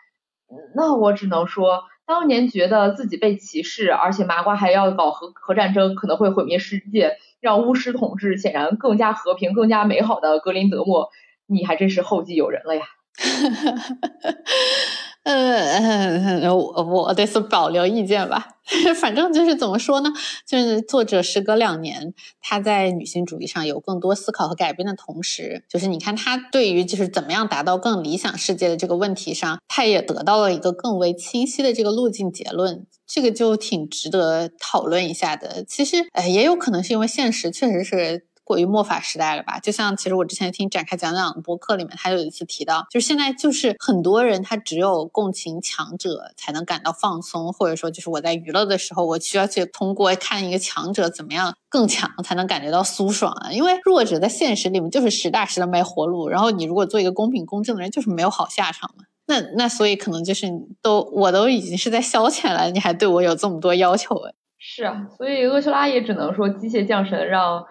那我只能说，当年觉得自己被歧视，而且麻瓜还要搞核核战争，可能会毁灭世界，让巫师统治显然更加和平、更加美好的格林德莫，你还真是后继有人了呀。呃，我我对此保留意见吧。反正就是怎么说呢？就是作者时隔两年，他在女性主义上有更多思考和改变的同时，就是你看他对于就是怎么样达到更理想世界的这个问题上，他也得到了一个更为清晰的这个路径结论。这个就挺值得讨论一下的。其实，呃，也有可能是因为现实确实是。过于末法时代了吧？就像其实我之前听展开讲讲的播客里面，他有一次提到，就是现在就是很多人他只有共情强者才能感到放松，或者说就是我在娱乐的时候，我需要去通过看一个强者怎么样更强才能感觉到舒爽啊。因为弱者在现实里面就是实打实的没活路，然后你如果做一个公平公正的人，就是没有好下场嘛。那那所以可能就是都我都已经是在消遣了，你还对我有这么多要求哎？是啊，所以厄修拉也只能说机械降神让。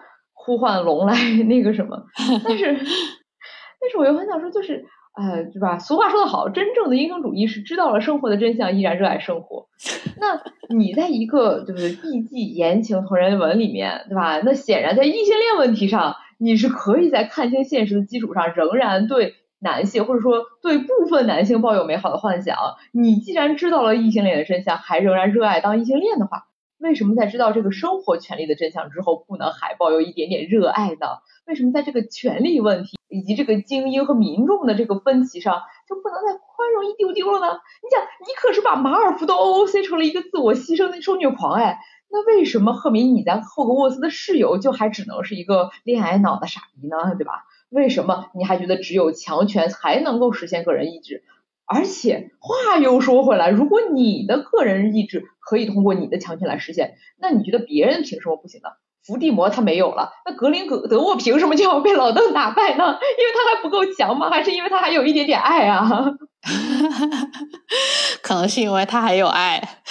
呼唤龙来 那个什么，但是但是我又很想说，就是呃，对吧？俗话说得好，真正的英雄主义是知道了生活的真相，依然热爱生活。那你在一个就是艺伎言情同人文里面，对吧？那显然在异性恋问题上，你是可以在看清现实的基础上，仍然对男性或者说对部分男性抱有美好的幻想。你既然知道了异性恋的真相，还仍然热爱当异性恋的话。为什么在知道这个生活权利的真相之后，不能还抱有一点点热爱呢？为什么在这个权利问题以及这个精英和民众的这个分歧上，就不能再宽容一丢丢了呢？你想，你可是把马尔福的 O O C 成了一个自我牺牲的受虐狂哎，那为什么赫敏你在霍格沃斯的室友就还只能是一个恋爱脑的傻逼呢？对吧？为什么你还觉得只有强权才能够实现个人意志？而且话又说回来，如果你的个人意志可以通过你的强权来实现，那你觉得别人凭什么不行呢？伏地魔他没有了，那格林格德沃凭什么就要被老邓打败呢？因为他还不够强吗？还是因为他还有一点点爱啊？可能是因为他还有爱，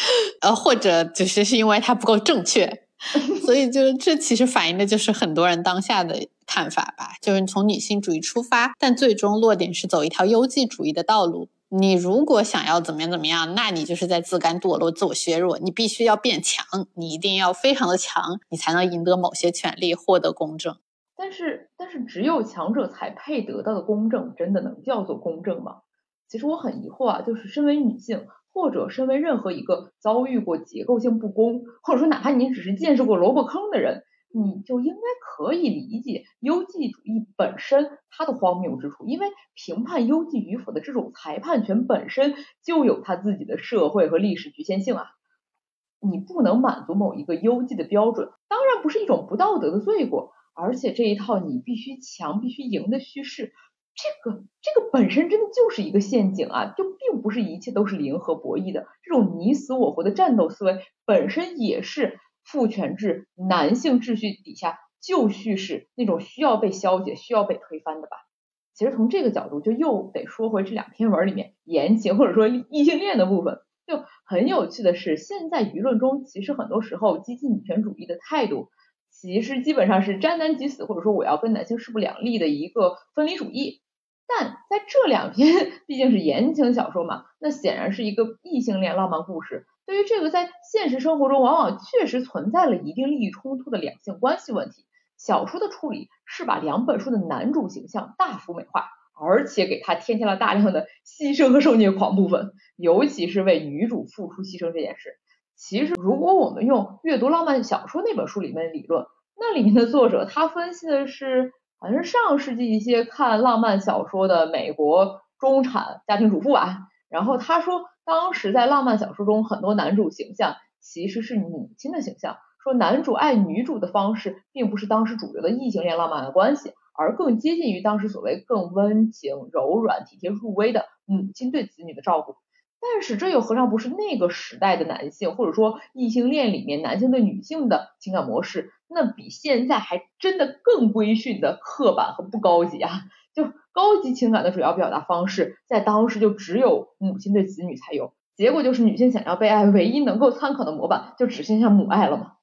呃，或者只是是因为他不够正确，所以就这其实反映的就是很多人当下的看法吧，就是从女性主义出发，但最终落点是走一条优绩主义的道路。你如果想要怎么样怎么样，那你就是在自甘堕落、自我削弱。你必须要变强，你一定要非常的强，你才能赢得某些权利，获得公正。但是，但是只有强者才配得到的公正，真的能叫做公正吗？其实我很疑惑啊，就是身为女性，或者身为任何一个遭遇过结构性不公，或者说哪怕你只是见识过萝卜坑的人。你就应该可以理解优绩主义本身它的荒谬之处，因为评判优绩与否的这种裁判权本身就有它自己的社会和历史局限性啊。你不能满足某一个优绩的标准，当然不是一种不道德的罪过，而且这一套你必须强、必须赢的叙事，这个这个本身真的就是一个陷阱啊，就并不是一切都是零和博弈的，这种你死我活的战斗思维本身也是。父权制男性秩序底下旧叙事那种需要被消解、需要被推翻的吧？其实从这个角度，就又得说回这两篇文里面言情或者说异性恋的部分。就很有趣的是，现在舆论中其实很多时候激进女权主义的态度，其实基本上是沾男即死，或者说我要跟男性势不两立的一个分离主义。但在这两篇 毕竟是言情小说嘛，那显然是一个异性恋浪漫故事。对于这个在现实生活中往往确实存在了一定利益冲突的两性关系问题，小说的处理是把两本书的男主形象大幅美化，而且给他添加了大量的牺牲和受虐狂部分，尤其是为女主付出牺牲这件事。其实，如果我们用阅读浪漫小说那本书里面的理论，那里面的作者他分析的是，好像是上世纪一些看浪漫小说的美国中产家庭主妇啊，然后他说。当时在浪漫小说中，很多男主形象其实是母亲的形象。说男主爱女主的方式，并不是当时主流的异性恋浪漫的关系，而更接近于当时所谓更温情、柔软、体贴入微的母亲对子女的照顾。但是这又何尝不是那个时代的男性，或者说异性恋里面男性对女性的情感模式？那比现在还真的更规训的刻板和不高级啊！就高级情感的主要表达方式，在当时就只有母亲对子女才有，结果就是女性想要被爱，唯一能够参考的模板就只剩下母爱了嘛。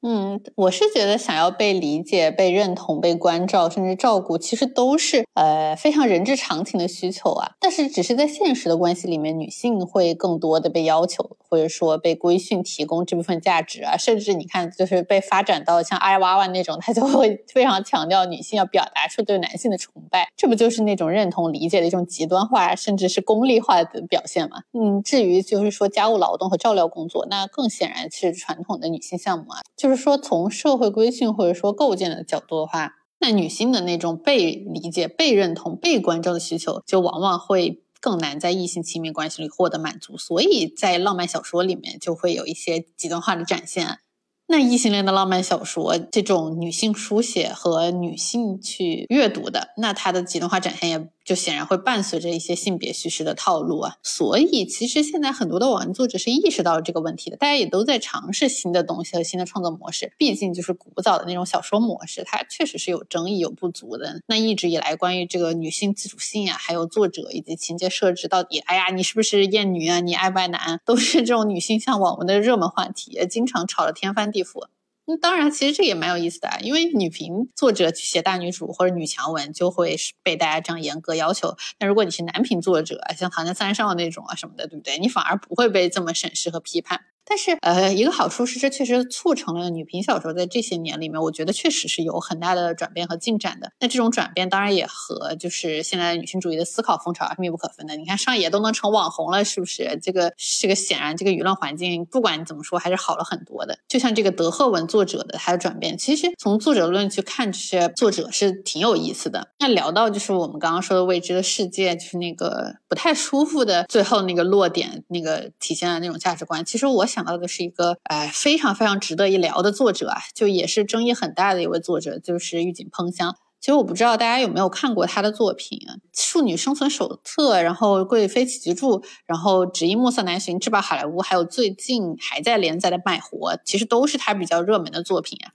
嗯，我是觉得想要被理解、被认同、被关照，甚至照顾，其实都是呃非常人之常情的需求啊。但是只是在现实的关系里面，女性会更多的被要求，或者说被规训提供这部分价值啊。甚至你看，就是被发展到像爱娃娃那种，他就会非常强调女性要表达出对男性的崇拜，这不就是那种认同理解的一种极端化，甚至是功利化的表现吗？嗯，至于就是说家务劳动和照料工作，那更显然是传统的女性项目啊，就。就是说，从社会规训或者说构建的角度的话，那女性的那种被理解、被认同、被关照的需求，就往往会更难在异性亲密关系里获得满足。所以在浪漫小说里面，就会有一些极端化的展现。那异性恋的浪漫小说，这种女性书写和女性去阅读的，那它的极端化展现也。就显然会伴随着一些性别叙事的套路啊，所以其实现在很多的网文作者是意识到了这个问题的，大家也都在尝试新的东西和新的创作模式。毕竟就是古早的那种小说模式，它确实是有争议、有不足的。那一直以来关于这个女性自主性啊，还有作者以及情节设置到底，哎呀，你是不是厌女啊？你爱不爱男？都是这种女性向网文的热门话题，经常吵得天翻地衣服。那当然，其实这也蛮有意思的，因为女频作者写大女主或者女强文，就会被大家这样严格要求。那如果你是男频作者，像唐家三少那种啊什么的，对不对？你反而不会被这么审视和批判。但是，呃，一个好处是，这确实促成了女频小说在这些年里面，我觉得确实是有很大的转变和进展的。那这种转变当然也和就是现在女性主义的思考风潮是密不可分的。你看上野都能成网红了，是不是？这个这个显然这个舆论环境不管你怎么说还是好了很多的。就像这个德赫文作者的他的转变，其实从作者论去看这些作者是挺有意思的。那聊到就是我们刚刚说的未知的世界，就是那个不太舒服的最后那个落点，那个体现的那种价值观，其实我想。想到的是一个呃非常非常值得一聊的作者啊，就也是争议很大的一位作者，就是玉井烹香。其实我不知道大家有没有看过他的作品，《庶女生存手册》，然后《贵妃奇剧》，然后《只因暮色难寻》，《至宝好莱坞》，还有最近还在连载的《卖活》，其实都是他比较热门的作品啊。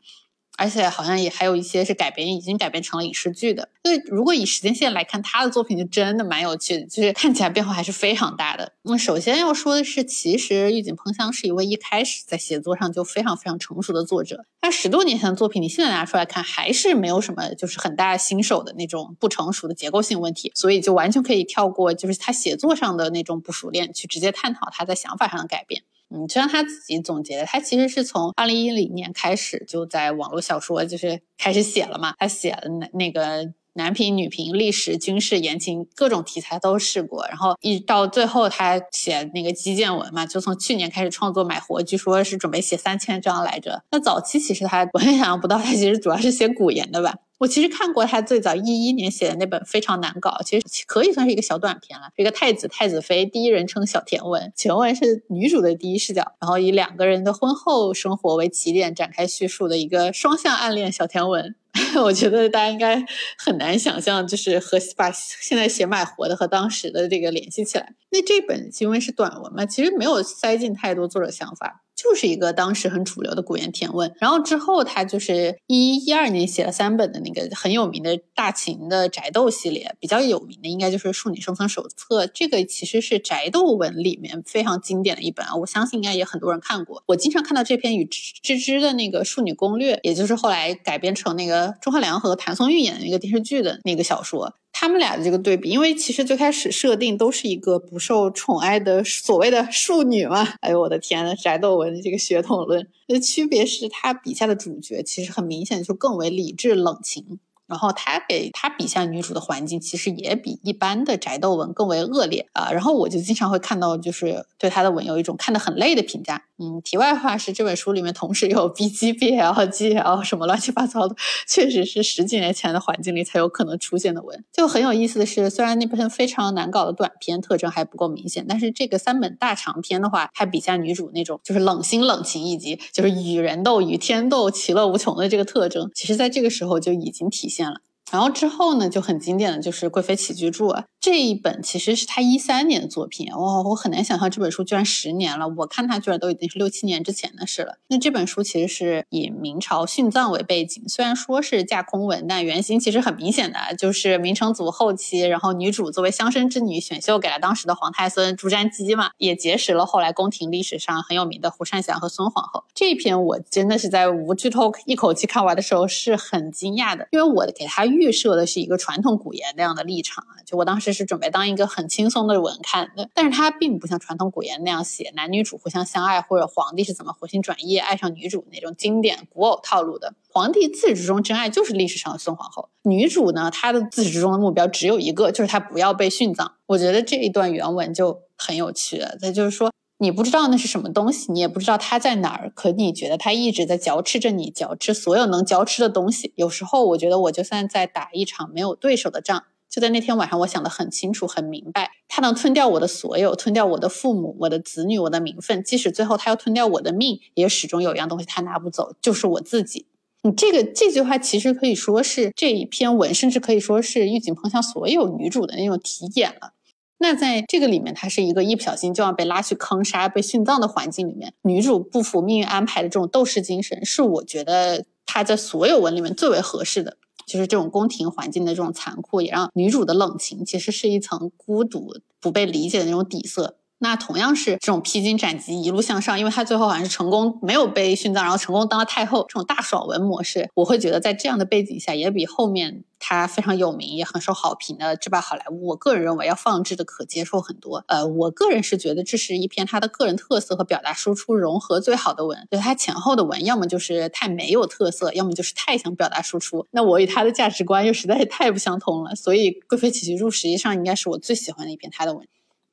而且好像也还有一些是改编，已经改编成了影视剧的。所以如果以时间线来看，他的作品就真的蛮有趣的，就是看起来变化还是非常大的。那么首先要说的是，其实玉井喷香是一位一开始在写作上就非常非常成熟的作者。他十多年前的作品，你现在拿出来看，还是没有什么就是很大新手的那种不成熟的结构性问题，所以就完全可以跳过，就是他写作上的那种不熟练，去直接探讨他在想法上的改变。嗯，就像他自己总结的，他其实是从二零一零年开始就在网络小说就是开始写了嘛。他写了那那个男频、女频、历史、军事、言情各种题材都试过，然后一到最后他写那个基建文嘛，就从去年开始创作买活，据说是准备写三千章来着。那早期其实他完全想象不到，他其实主要是写古言的吧。我其实看过他最早一一年写的那本《非常难搞》，其实可以算是一个小短篇了。一个太子太子妃第一人称小甜文，全文是女主的第一视角，然后以两个人的婚后生活为起点展开叙述的一个双向暗恋小甜文。我觉得大家应该很难想象，就是和把现在写买活的和当时的这个联系起来。那这本因为是短文嘛，其实没有塞进太多作者想法。就是一个当时很主流的古言甜文，然后之后他就是一一二年写了三本的那个很有名的大秦的宅斗系列，比较有名的应该就是《庶女生存手册》，这个其实是宅斗文里面非常经典的一本啊，我相信应该也很多人看过。我经常看到这篇与芝芝的那个《庶女攻略》，也就是后来改编成那个钟汉良和谭松韵演的那个电视剧的那个小说。他们俩的这个对比，因为其实最开始设定都是一个不受宠爱的所谓的 庶女嘛。哎呦我的天呐，翟斗文的这个血统论，那区别是他笔下的主角其实很明显就更为理智冷情。然后他给他笔下女主的环境，其实也比一般的宅斗文更为恶劣啊。然后我就经常会看到，就是对他的文有一种看得很累的评价。嗯，题外话是这本书里面同时有 B G B L G L 什么乱七八糟的，确实是十几年前的环境里才有可能出现的文。就很有意思的是，虽然那篇非常难搞的短篇特征还不够明显，但是这个三本大长篇的话，他笔下女主那种就是冷心冷情以及就是与人斗与天斗其乐无穷的这个特征，其实在这个时候就已经体现然后之后呢，就很经典的就是《贵妃起居注》啊，这一本其实是他一三年的作品哇，我很难想象这本书居然十年了，我看它居然都已经是六七年之前的事了。那这本书其实是以明朝殉葬为背景，虽然说是架空文，但原型其实很明显的就是明成祖后期，然后女主作为乡绅之女选秀给了当时的皇太孙朱瞻基嘛，也结识了后来宫廷历史上很有名的胡善祥和孙皇后。这一篇我真的是在无剧透一口气看完的时候是很惊讶的，因为我给他。预设的是一个传统古言那样的立场啊，就我当时是准备当一个很轻松的文看的，但是它并不像传统古言那样写男女主互相相爱，或者皇帝是怎么回心转意爱上女主那种经典古偶套路的。皇帝自始至终真爱就是历史上的孙皇后，女主呢，她的自始至终的目标只有一个，就是她不要被殉葬。我觉得这一段原文就很有趣了，它就是说。你不知道那是什么东西，你也不知道它在哪儿，可你觉得它一直在嚼吃着你，嚼吃所有能嚼吃的东西。有时候我觉得我就算在打一场没有对手的仗，就在那天晚上，我想得很清楚、很明白，他能吞掉我的所有，吞掉我的父母、我的子女、我的名分，即使最后他要吞掉我的命，也始终有一样东西他拿不走，就是我自己。你这个这句话其实可以说是这一篇文，甚至可以说是玉井碰向所有女主的那种题眼了。那在这个里面，她是一个一不小心就要被拉去坑杀、被殉葬的环境里面，女主不服命运安排的这种斗士精神，是我觉得她在所有文里面最为合适的。就是这种宫廷环境的这种残酷，也让女主的冷情其实是一层孤独、不被理解的那种底色。那同样是这种披荆斩棘、一路向上，因为他最后好像是成功没有被殉葬，然后成功当了太后，这种大爽文模式，我会觉得在这样的背景下，也比后面。他非常有名，也很受好评的《这把好莱坞》，我个人认为要放置的可接受很多。呃，我个人是觉得这是一篇他的个人特色和表达输出融合最好的文。就他前后的文，要么就是太没有特色，要么就是太想表达输出。那我与他的价值观又实在是太不相通了，所以《贵妃起居注》实际上应该是我最喜欢的一篇他的文。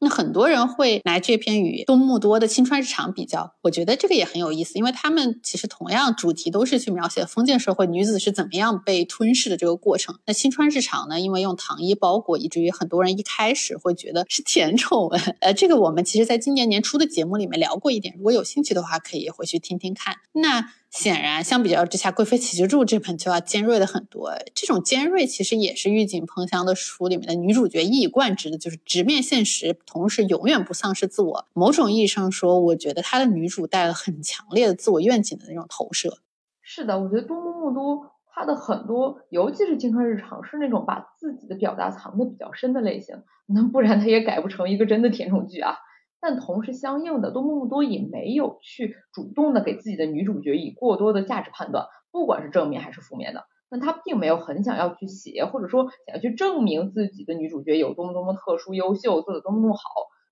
那很多人会拿这篇与东木多的《青川日常》比较，我觉得这个也很有意思，因为他们其实同样主题都是去描写封建社会女子是怎么样被吞噬的这个过程。那《青川日常》呢，因为用糖衣包裹，以至于很多人一开始会觉得是甜宠文。呃，这个我们其实在今年年初的节目里面聊过一点，如果有兴趣的话，可以回去听听看。那。显然，相比较之下，《贵妃起居注》这本就要尖锐的很多。这种尖锐其实也是玉井喷香的书里面的女主角一以贯之的，就是直面现实，同时永远不丧失自我。某种意义上说，我觉得她的女主带了很强烈的自我愿景的那种投射。是的，我觉得多木木梦多他的很多，尤其是青春日常，是那种把自己的表达藏的比较深的类型，那不然他也改不成一个真的甜宠剧啊。但同时相应的，多梦梦多也没有去主动的给自己的女主角以过多的价值判断，不管是正面还是负面的。那他并没有很想要去写，或者说想要去证明自己的女主角有多么多么特殊、优秀，做的多么多么好。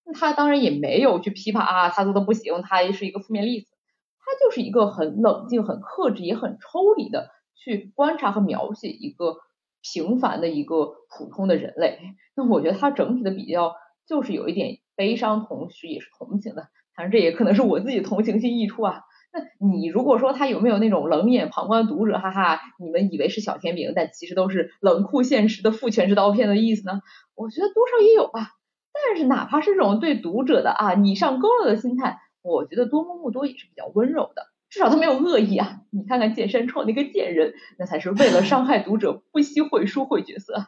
那他当然也没有去批判啊，他做的不行，他是一个负面例子。他就是一个很冷静、很克制、也很抽离的去观察和描写一个平凡的一个普通的人类。那我觉得他整体的比较就是有一点悲伤，同时也是同情的。当然，这也可能是我自己同情心溢出啊。那你如果说他有没有那种冷眼旁观读者，哈哈，你们以为是小甜饼，但其实都是冷酷现实的父权制刀片的意思呢？我觉得多少也有吧。但是哪怕是这种对读者的啊你上钩了的心态，我觉得多么木多也是比较温柔的，至少他没有恶意啊。你看看剑山创那个贱人，那才是为了伤害读者不惜毁书毁角色。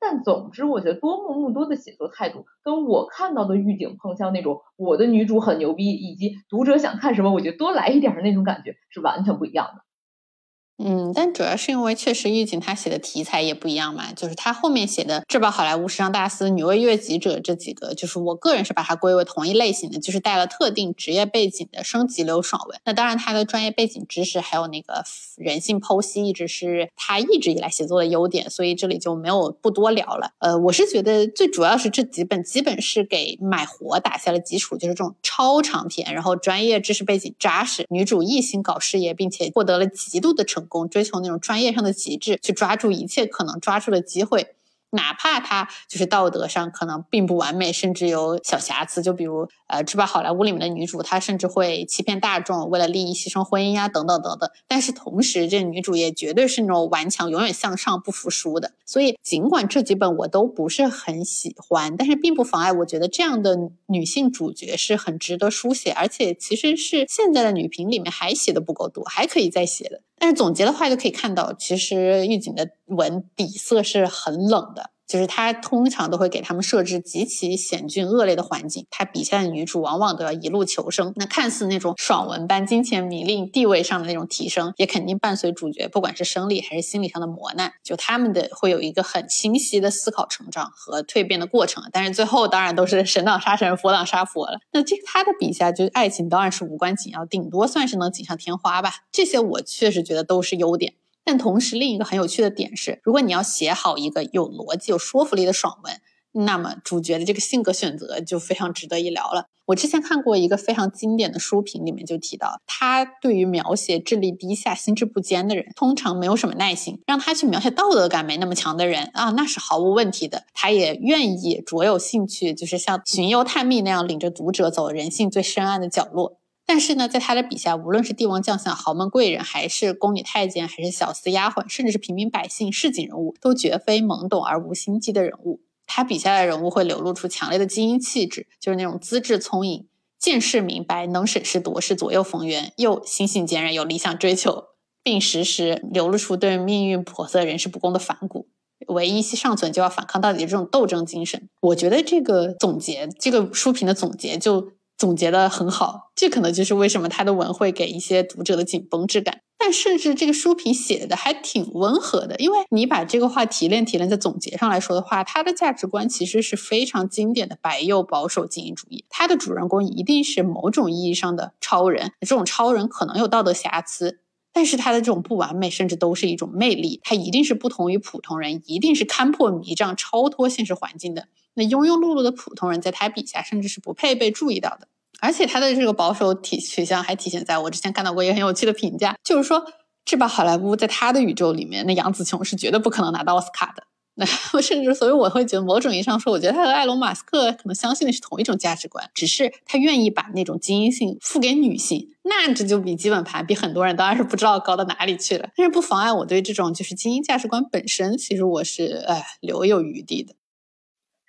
但总之，我觉得多木木多的写作态度跟我看到的预警碰像那种我的女主很牛逼，以及读者想看什么我就多来一点的那种感觉是完全不一样的。嗯，但主要是因为确实狱警他写的题材也不一样嘛，就是他后面写的《质保好莱坞时尚大师》《女为悦己者》这几个，就是我个人是把它归为同一类型的，就是带了特定职业背景的升级流爽文。那当然，他的专业背景知识还有那个人性剖析，一直是他一直以来写作的优点，所以这里就没有不多聊了。呃，我是觉得最主要是这几本基本是给买活打下了基础，就是这种超长篇，然后专业知识背景扎实，女主一心搞事业，并且获得了极度的成。工追求那种专业上的极致，去抓住一切可能抓住的机会。哪怕他就是道德上可能并不完美，甚至有小瑕疵，就比如呃《芝麻好莱坞》里面的女主，她甚至会欺骗大众，为了利益牺牲婚姻呀，等等等等。但是同时，这女主也绝对是那种顽强、永远向上、不服输的。所以，尽管这几本我都不是很喜欢，但是并不妨碍我觉得这样的女性主角是很值得书写，而且其实是现在的女频里面还写的不够多，还可以再写的。但是总结的话就可以看到，其实狱警的文底色是很冷的。就是他通常都会给他们设置极其险峻恶劣的环境，他笔下的女主往往都要一路求生。那看似那种爽文般金钱名利地位上的那种提升，也肯定伴随主角不管是生理还是心理上的磨难。就他们的会有一个很清晰的思考成长和蜕变的过程。但是最后当然都是神挡杀神，佛挡杀佛了。那这他的笔下，就爱情当然是无关紧要，顶多算是能锦上添花吧。这些我确实觉得都是优点。但同时，另一个很有趣的点是，如果你要写好一个有逻辑、有说服力的爽文，那么主角的这个性格选择就非常值得一聊了。我之前看过一个非常经典的书评，里面就提到，他对于描写智力低下、心智不坚的人，通常没有什么耐心；让他去描写道德感没那么强的人啊，那是毫无问题的。他也愿意卓有兴趣，就是像寻幽探秘那样，领着读者走人性最深暗的角落。但是呢，在他的笔下，无论是帝王将相、豪门贵人，还是宫女太监，还是小厮丫鬟，甚至是平民百姓、市井人物，都绝非懵懂而无心机的人物。他笔下的人物会流露出强烈的精英气质，就是那种资质聪颖、见识明白、能审时度势、左右逢源，又心性坚韧、有理想追求，并时时流露出对命运叵测、人事不公的反骨，唯一尚存就要反抗到底的这种斗争精神。我觉得这个总结，这个书评的总结就。总结的很好，这可能就是为什么他的文会给一些读者的紧绷之感。但甚至这个书评写的还挺温和的，因为你把这个话提炼提炼，在总结上来说的话，他的价值观其实是非常经典的白右保守精英主义。他的主人公一定是某种意义上的超人，这种超人可能有道德瑕疵，但是他的这种不完美甚至都是一种魅力。他一定是不同于普通人，一定是看破迷障、超脱现实环境的。那庸庸碌碌的普通人，在他笔下甚至是不配被注意到的。而且他的这个保守体取向还体现在我之前看到过一个很有趣的评价，就是说，这把好莱坞在他的宇宙里面，那杨紫琼是绝对不可能拿到奥斯卡的。那 我甚至，所以我会觉得，某种意义上说，我觉得他和埃隆·马斯克可能相信的是同一种价值观，只是他愿意把那种精英性付给女性。那这就比基本盘，比很多人当然是不知道高到哪里去了。但是不妨碍我对这种就是精英价值观本身，其实我是哎留有余地的。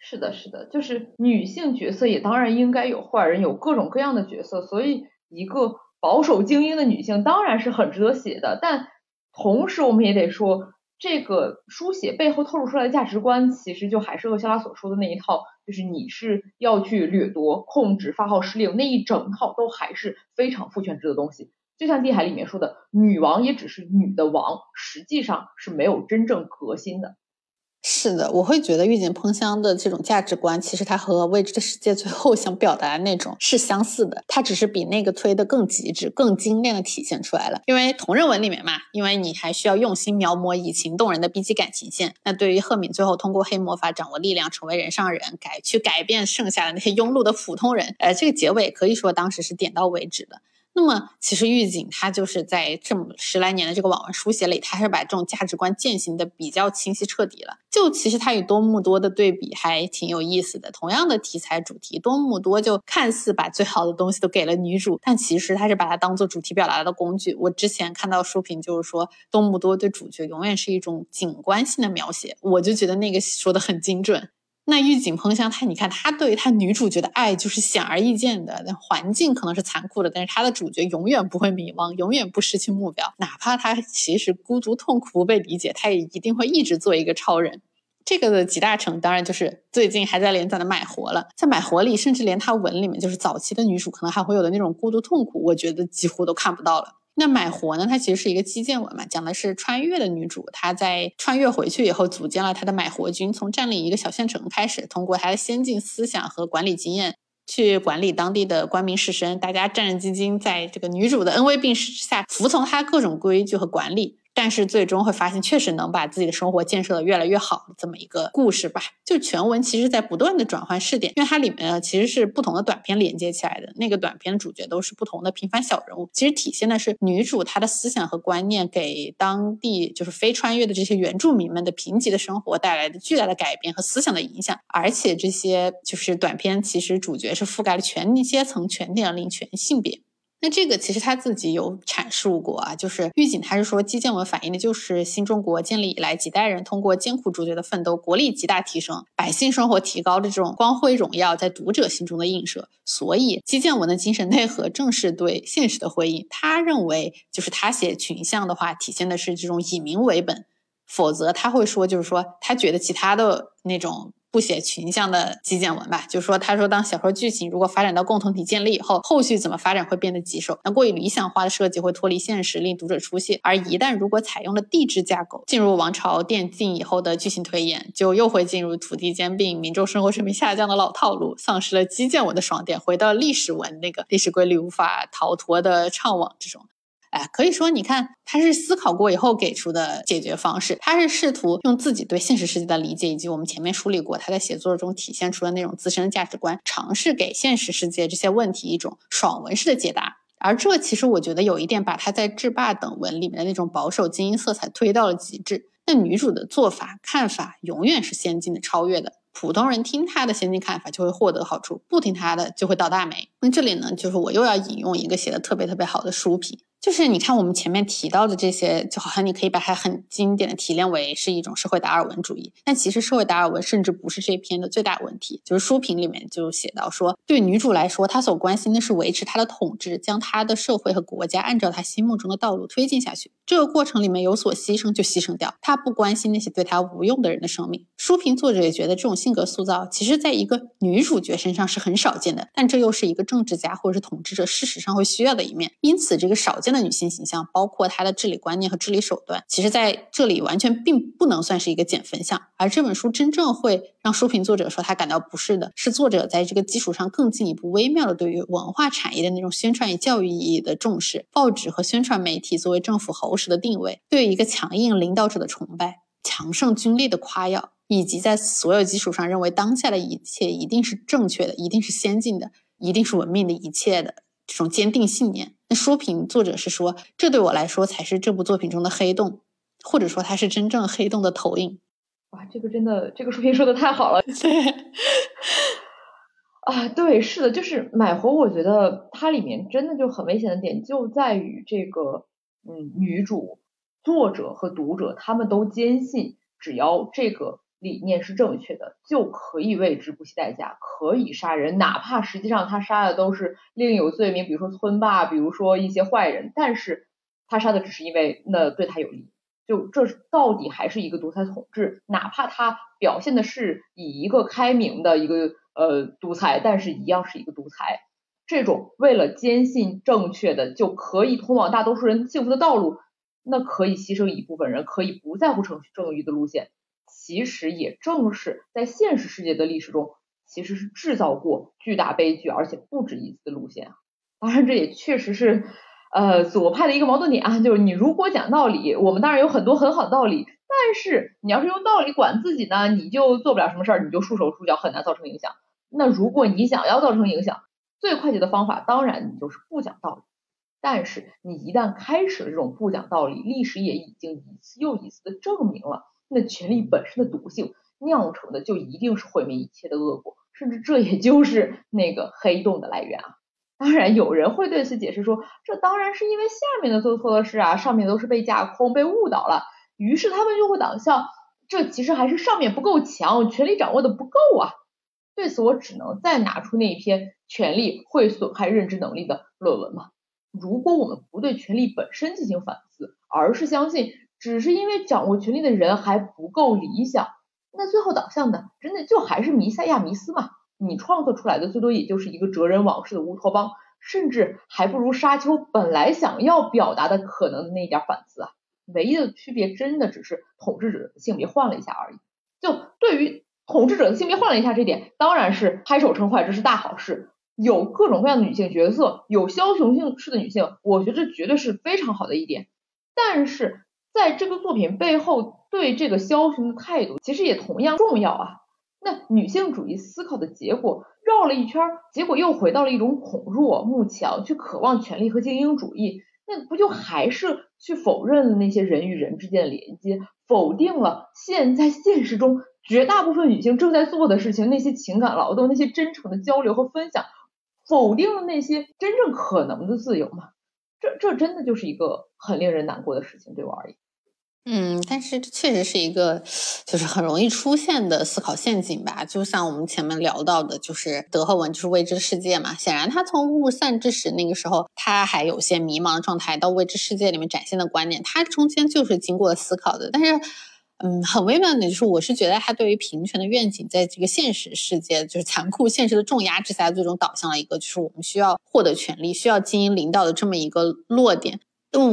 是的，是的，就是女性角色也当然应该有坏人，有各种各样的角色，所以一个保守精英的女性当然是很值得写的。但同时我们也得说，这个书写背后透露出来的价值观，其实就还是和肖拉所说的那一套，就是你是要去掠夺、控制、发号施令那一整套，都还是非常父权制的东西。就像《地海》里面说的，女王也只是女的王，实际上是没有真正革新的。是的，我会觉得《御景烹香》的这种价值观，其实它和《未知的世界 》最后想表达的那种是相似的，它只是比那个推的更极致、更精炼的体现出来了。因为同人文里面嘛，因为你还需要用心描摹以情动人的 B 级感情线。那对于赫敏最后通过黑魔法掌握力量，成为人上人，改去改变剩下的那些庸碌的普通人，呃，这个结尾可以说当时是点到为止的。那么，其实狱警他就是在这么十来年的这个网文书写里，他是把这种价值观践行的比较清晰彻底了。就其实他与多姆多的对比还挺有意思的。同样的题材主题，多姆多就看似把最好的东西都给了女主，但其实他是把它当做主题表达的工具。我之前看到书评就是说，多姆多对主角永远是一种景观性的描写，我就觉得那个说的很精准。那狱警烹香，他你看，他对他女主角的爱就是显而易见的。那环境可能是残酷的，但是他的主角永远不会迷茫，永远不失去目标。哪怕他其实孤独、痛苦、不被理解，他也一定会一直做一个超人。这个的集大成，当然就是最近还在连载的《买活》了。在《买活》里，甚至连他文里面就是早期的女主可能还会有的那种孤独、痛苦，我觉得几乎都看不到了。那买活呢？它其实是一个基建文嘛，讲的是穿越的女主，她在穿越回去以后，组建了她的买活军，从占领一个小县城开始，通过她的先进思想和管理经验，去管理当地的官民士绅，大家战战兢兢，在这个女主的恩威并施之下，服从她各种规矩和管理。但是最终会发现，确实能把自己的生活建设的越来越好，这么一个故事吧。就全文其实在不断的转换视点，因为它里面呢其实是不同的短片连接起来的。那个短片的主角都是不同的平凡小人物，其实体现的是女主她的思想和观念给当地就是非穿越的这些原住民们的贫瘠的生活带来的巨大的改变和思想的影响。而且这些就是短片，其实主角是覆盖了全阶层、全年龄、全性别。那这个其实他自己有阐述过啊，就是狱警他是说，基建文反映的就是新中国建立以来几代人通过艰苦卓绝的奋斗，国力极大提升，百姓生活提高的这种光辉荣耀在读者心中的映射。所以基建文的精神内核正是对现实的回应。他认为，就是他写群像的话，体现的是这种以民为本，否则他会说，就是说他觉得其他的那种。不写群像的基建文吧，就是说，他说，当小说剧情如果发展到共同体建立以后，后续怎么发展会变得棘手。那过于理想化的设计会脱离现实，令读者出戏。而一旦如果采用了地质架构，进入王朝电竞以后的剧情推演，就又会进入土地兼并、民众生活水平下降的老套路，丧失了基建文的爽点，回到历史文那个历史规律无法逃脱的怅惘之中。哎，可以说，你看，他是思考过以后给出的解决方式。他是试图用自己对现实世界的理解，以及我们前面梳理过他在写作中体现出的那种自身的价值观，尝试给现实世界这些问题一种爽文式的解答。而这其实我觉得有一点把他在《制霸》等文里面的那种保守精英色彩推到了极致。那女主的做法、看法永远是先进的、超越的。普通人听他的先进看法就会获得好处，不听他的就会倒大霉。那这里呢，就是我又要引用一个写的特别特别好的书评。就是你看我们前面提到的这些，就好像你可以把它很经典的提炼为是一种社会达尔文主义，但其实社会达尔文甚至不是这篇的最大问题。就是书评里面就写到说，对女主来说，她所关心的是维持她的统治，将她的社会和国家按照她心目中的道路推进下去。这个过程里面有所牺牲就牺牲掉，她不关心那些对她无用的人的生命。书评作者也觉得这种性格塑造，其实在一个女主角身上是很少见的，但这又是一个政治家或者是统治者事实上会需要的一面。因此，这个少见。的女性形象，包括她的治理观念和治理手段，其实在这里完全并不能算是一个减分项。而这本书真正会让书评作者说他感到不适的，是作者在这个基础上更进一步微妙的对于文化产业的那种宣传与教育意义的重视，报纸和宣传媒体作为政府喉舌的定位，对一个强硬领导者的崇拜，强盛军力的夸耀，以及在所有基础上认为当下的一切一定是正确的，一定是先进的，一定是文明的一切的这种坚定信念。那书评作者是说，这对我来说才是这部作品中的黑洞，或者说它是真正黑洞的投影。哇，这个真的，这个书评说的太好了。对，啊，对，是的，就是买活，我觉得它里面真的就很危险的点就在于这个，嗯，女主、作者和读者他们都坚信，只要这个。理念是正确的，就可以为之不惜代价，可以杀人，哪怕实际上他杀的都是另有罪名，比如说村霸，比如说一些坏人，但是他杀的只是因为那对他有利，就这到底还是一个独裁统治，哪怕他表现的是以一个开明的一个呃独裁，但是一样是一个独裁。这种为了坚信正确的就可以通往大多数人幸福的道路，那可以牺牲一部分人可以不在乎程序正义的路线，其实也正是在现实世界的历史中，其实是制造过巨大悲剧，而且不止一次的路线啊。当然，这也确实是呃左派的一个矛盾点啊，就是你如果讲道理，我们当然有很多很好的道理，但是你要是用道理管自己呢，你就做不了什么事儿，你就束手束脚，很难造成影响。那如果你想要造成影响，最快捷的方法当然你就是不讲道理。但是你一旦开始了这种不讲道理，历史也已经一次又一次的证明了，那权力本身的毒性酿成的就一定是毁灭一切的恶果，甚至这也就是 那个黑洞的来源啊。当然有人会对此解释说，这当然是因为下面的做错了事啊，上面都是被架空、被误导了，于是他们就会导向，这其实还是上面不够强，权力掌握的不够啊。对此，我只能再拿出那一篇权力会损害认知能力的论文嘛。如果我们不对权力本身进行反思，而是相信只是因为掌握权力的人还不够理想，那最后导向的真的就还是弥赛亚弥斯嘛？你创作出来的最多也就是一个哲人往事的乌托邦，甚至还不如沙丘本来想要表达的可能的那一点反思啊。唯一的区别真的只是统治者的性别换了一下而已。就对于。统治者的性别换了一下，这点当然是拍手称快，这是大好事。有各种各样的女性角色，有枭雄性式的女性，我觉得这绝对是非常好的一点。但是在这个作品背后，对这个枭雄的态度其实也同样重要啊。那女性主义思考的结果绕了一圈，结果又回到了一种恐弱、慕强、去渴望权力和精英主义，那不就还是去否认了那些人与人之间的连接，否定了现在现实中。绝大部分女性正在做的事情，那些情感劳动，那些真诚的交流和分享，否定了那些真正可能的自由吗？这这真的就是一个很令人难过的事情，对我而言。嗯，但是这确实是一个就是很容易出现的思考陷阱吧。就像我们前面聊到的，就是德赫文就是未知世界嘛。显然，他从雾散之时那个时候，他还有些迷茫的状态，到未知世界里面展现的观念，他中间就是经过了思考的。但是。嗯，很微妙的就是，我是觉得他对于平权的愿景，在这个现实世界，就是残酷现实的重压之下，最终导向了一个，就是我们需要获得权利，需要精英领导的这么一个落点。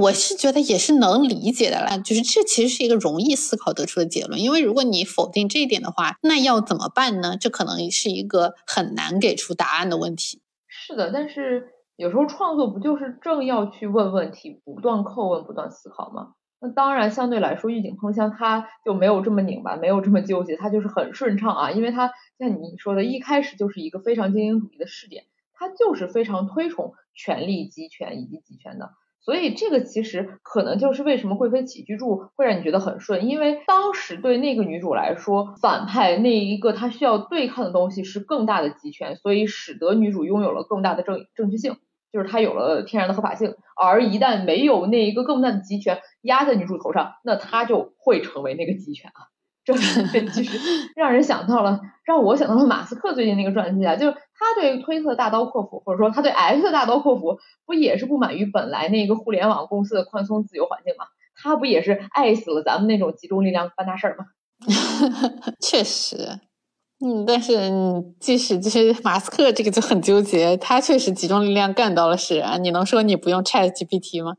我是觉得也是能理解的啦，就是这其实是一个容易思考得出的结论。因为如果你否定这一点的话，那要怎么办呢？这可能是一个很难给出答案的问题。是的，但是有时候创作不就是正要去问问题，不断叩问，不断思考吗？那当然，相对来说，玉井碰香它就没有这么拧巴，没有这么纠结，它就是很顺畅啊。因为它像你说的，一开始就是一个非常精英主义的试点，他就是非常推崇权力集权以及集权的。所以这个其实可能就是为什么贵妃起居住会让你觉得很顺，因为当时对那个女主来说，反派那一个她需要对抗的东西是更大的集权，所以使得女主拥有了更大的正正确性。就是他有了天然的合法性，而一旦没有那一个更大的集权压在女主头上，那他就会成为那个集权啊。这 其实让人想到了，让我想到了马斯克最近那个传记啊，就是他对推特大刀阔斧，或者说他对 X 的大刀阔斧，不也是不满于本来那个互联网公司的宽松自由环境吗？他不也是爱死了咱们那种集中力量办大事儿吗？确实。嗯，但是即使就是马斯克这个就很纠结，他确实集中力量干到了事啊！你能说你不用 Chat GPT 吗？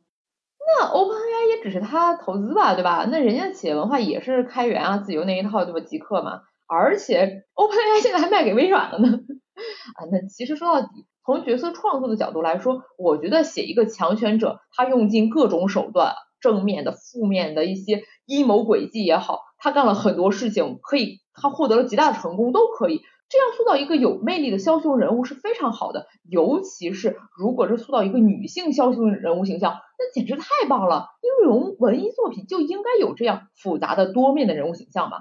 那 OpenAI 也只是他投资吧，对吧？那人家企业文化也是开源啊，自由那一套，对吧？极客嘛，而且 OpenAI 现在还卖给微软了呢。啊，那其实说到底，从角色创作的角度来说，我觉得写一个强权者，他用尽各种手段，正面的、负面的一些阴谋诡计也好，他干了很多事情，可以。他获得了极大的成功，都可以这样塑造一个有魅力的枭雄人物是非常好的，尤其是如果是塑造一个女性枭雄人物形象，那简直太棒了。因为文文艺作品就应该有这样复杂的多面的人物形象嘛。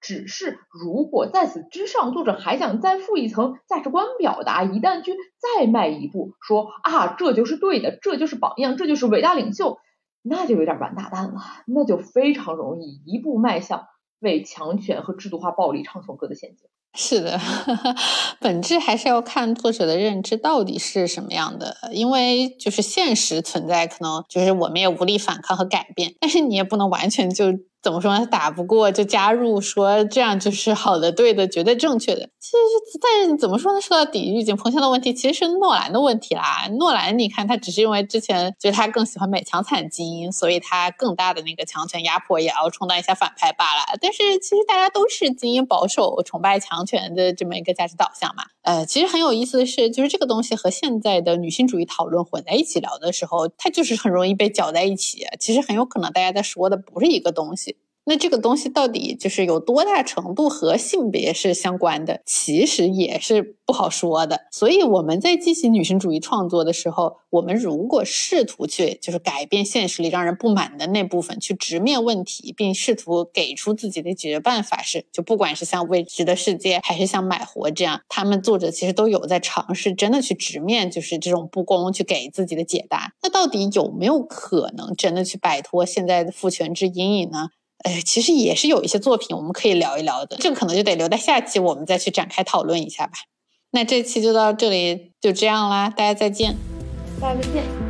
只是如果在此之上，作者还想再附一层价值观表达，一旦去再迈一步，说啊这就是对的，这就是榜样，这就是伟大领袖，那就有点完大蛋了，那就非常容易一步迈向。为强权和制度化暴力唱颂歌的陷阱。是的，本质还是要看作者的认知到底是什么样的。因为就是现实存在，可能就是我们也无力反抗和改变，但是你也不能完全就怎么说呢？打不过就加入，说这样就是好的、对的、绝对正确的。其实，但是怎么说呢？说到底预警彭香的问题，其实是诺兰的问题啦。诺兰，你看他只是因为之前就是他更喜欢美强惨基因，所以他更大的那个强权压迫也要充当一下反派罢了。但是其实大家都是精英保守、崇拜强权的这么一个价值导向嘛。呃，其实很有意思的是，就是这个东西和现在的女性主义讨论混在一起聊的时候，它就是很容易被搅在一起。其实很有可能大家在说的不是一个东西。那这个东西到底就是有多大程度和性别是相关的，其实也是不好说的。所以我们在进行女性主义创作的时候，我们如果试图去就是改变现实里让人不满的那部分，去直面问题，并试图给出自己的解决办法时，就不管是像《未知的世界》还是像《买活》这样，他们作者其实都有在尝试真的去直面就是这种不公，去给自己的解答。那到底有没有可能真的去摆脱现在的父权制阴影呢？哎，其实也是有一些作品我们可以聊一聊的，这个可能就得留在下期我们再去展开讨论一下吧。那这期就到这里，就这样啦，大家再见，大家再见。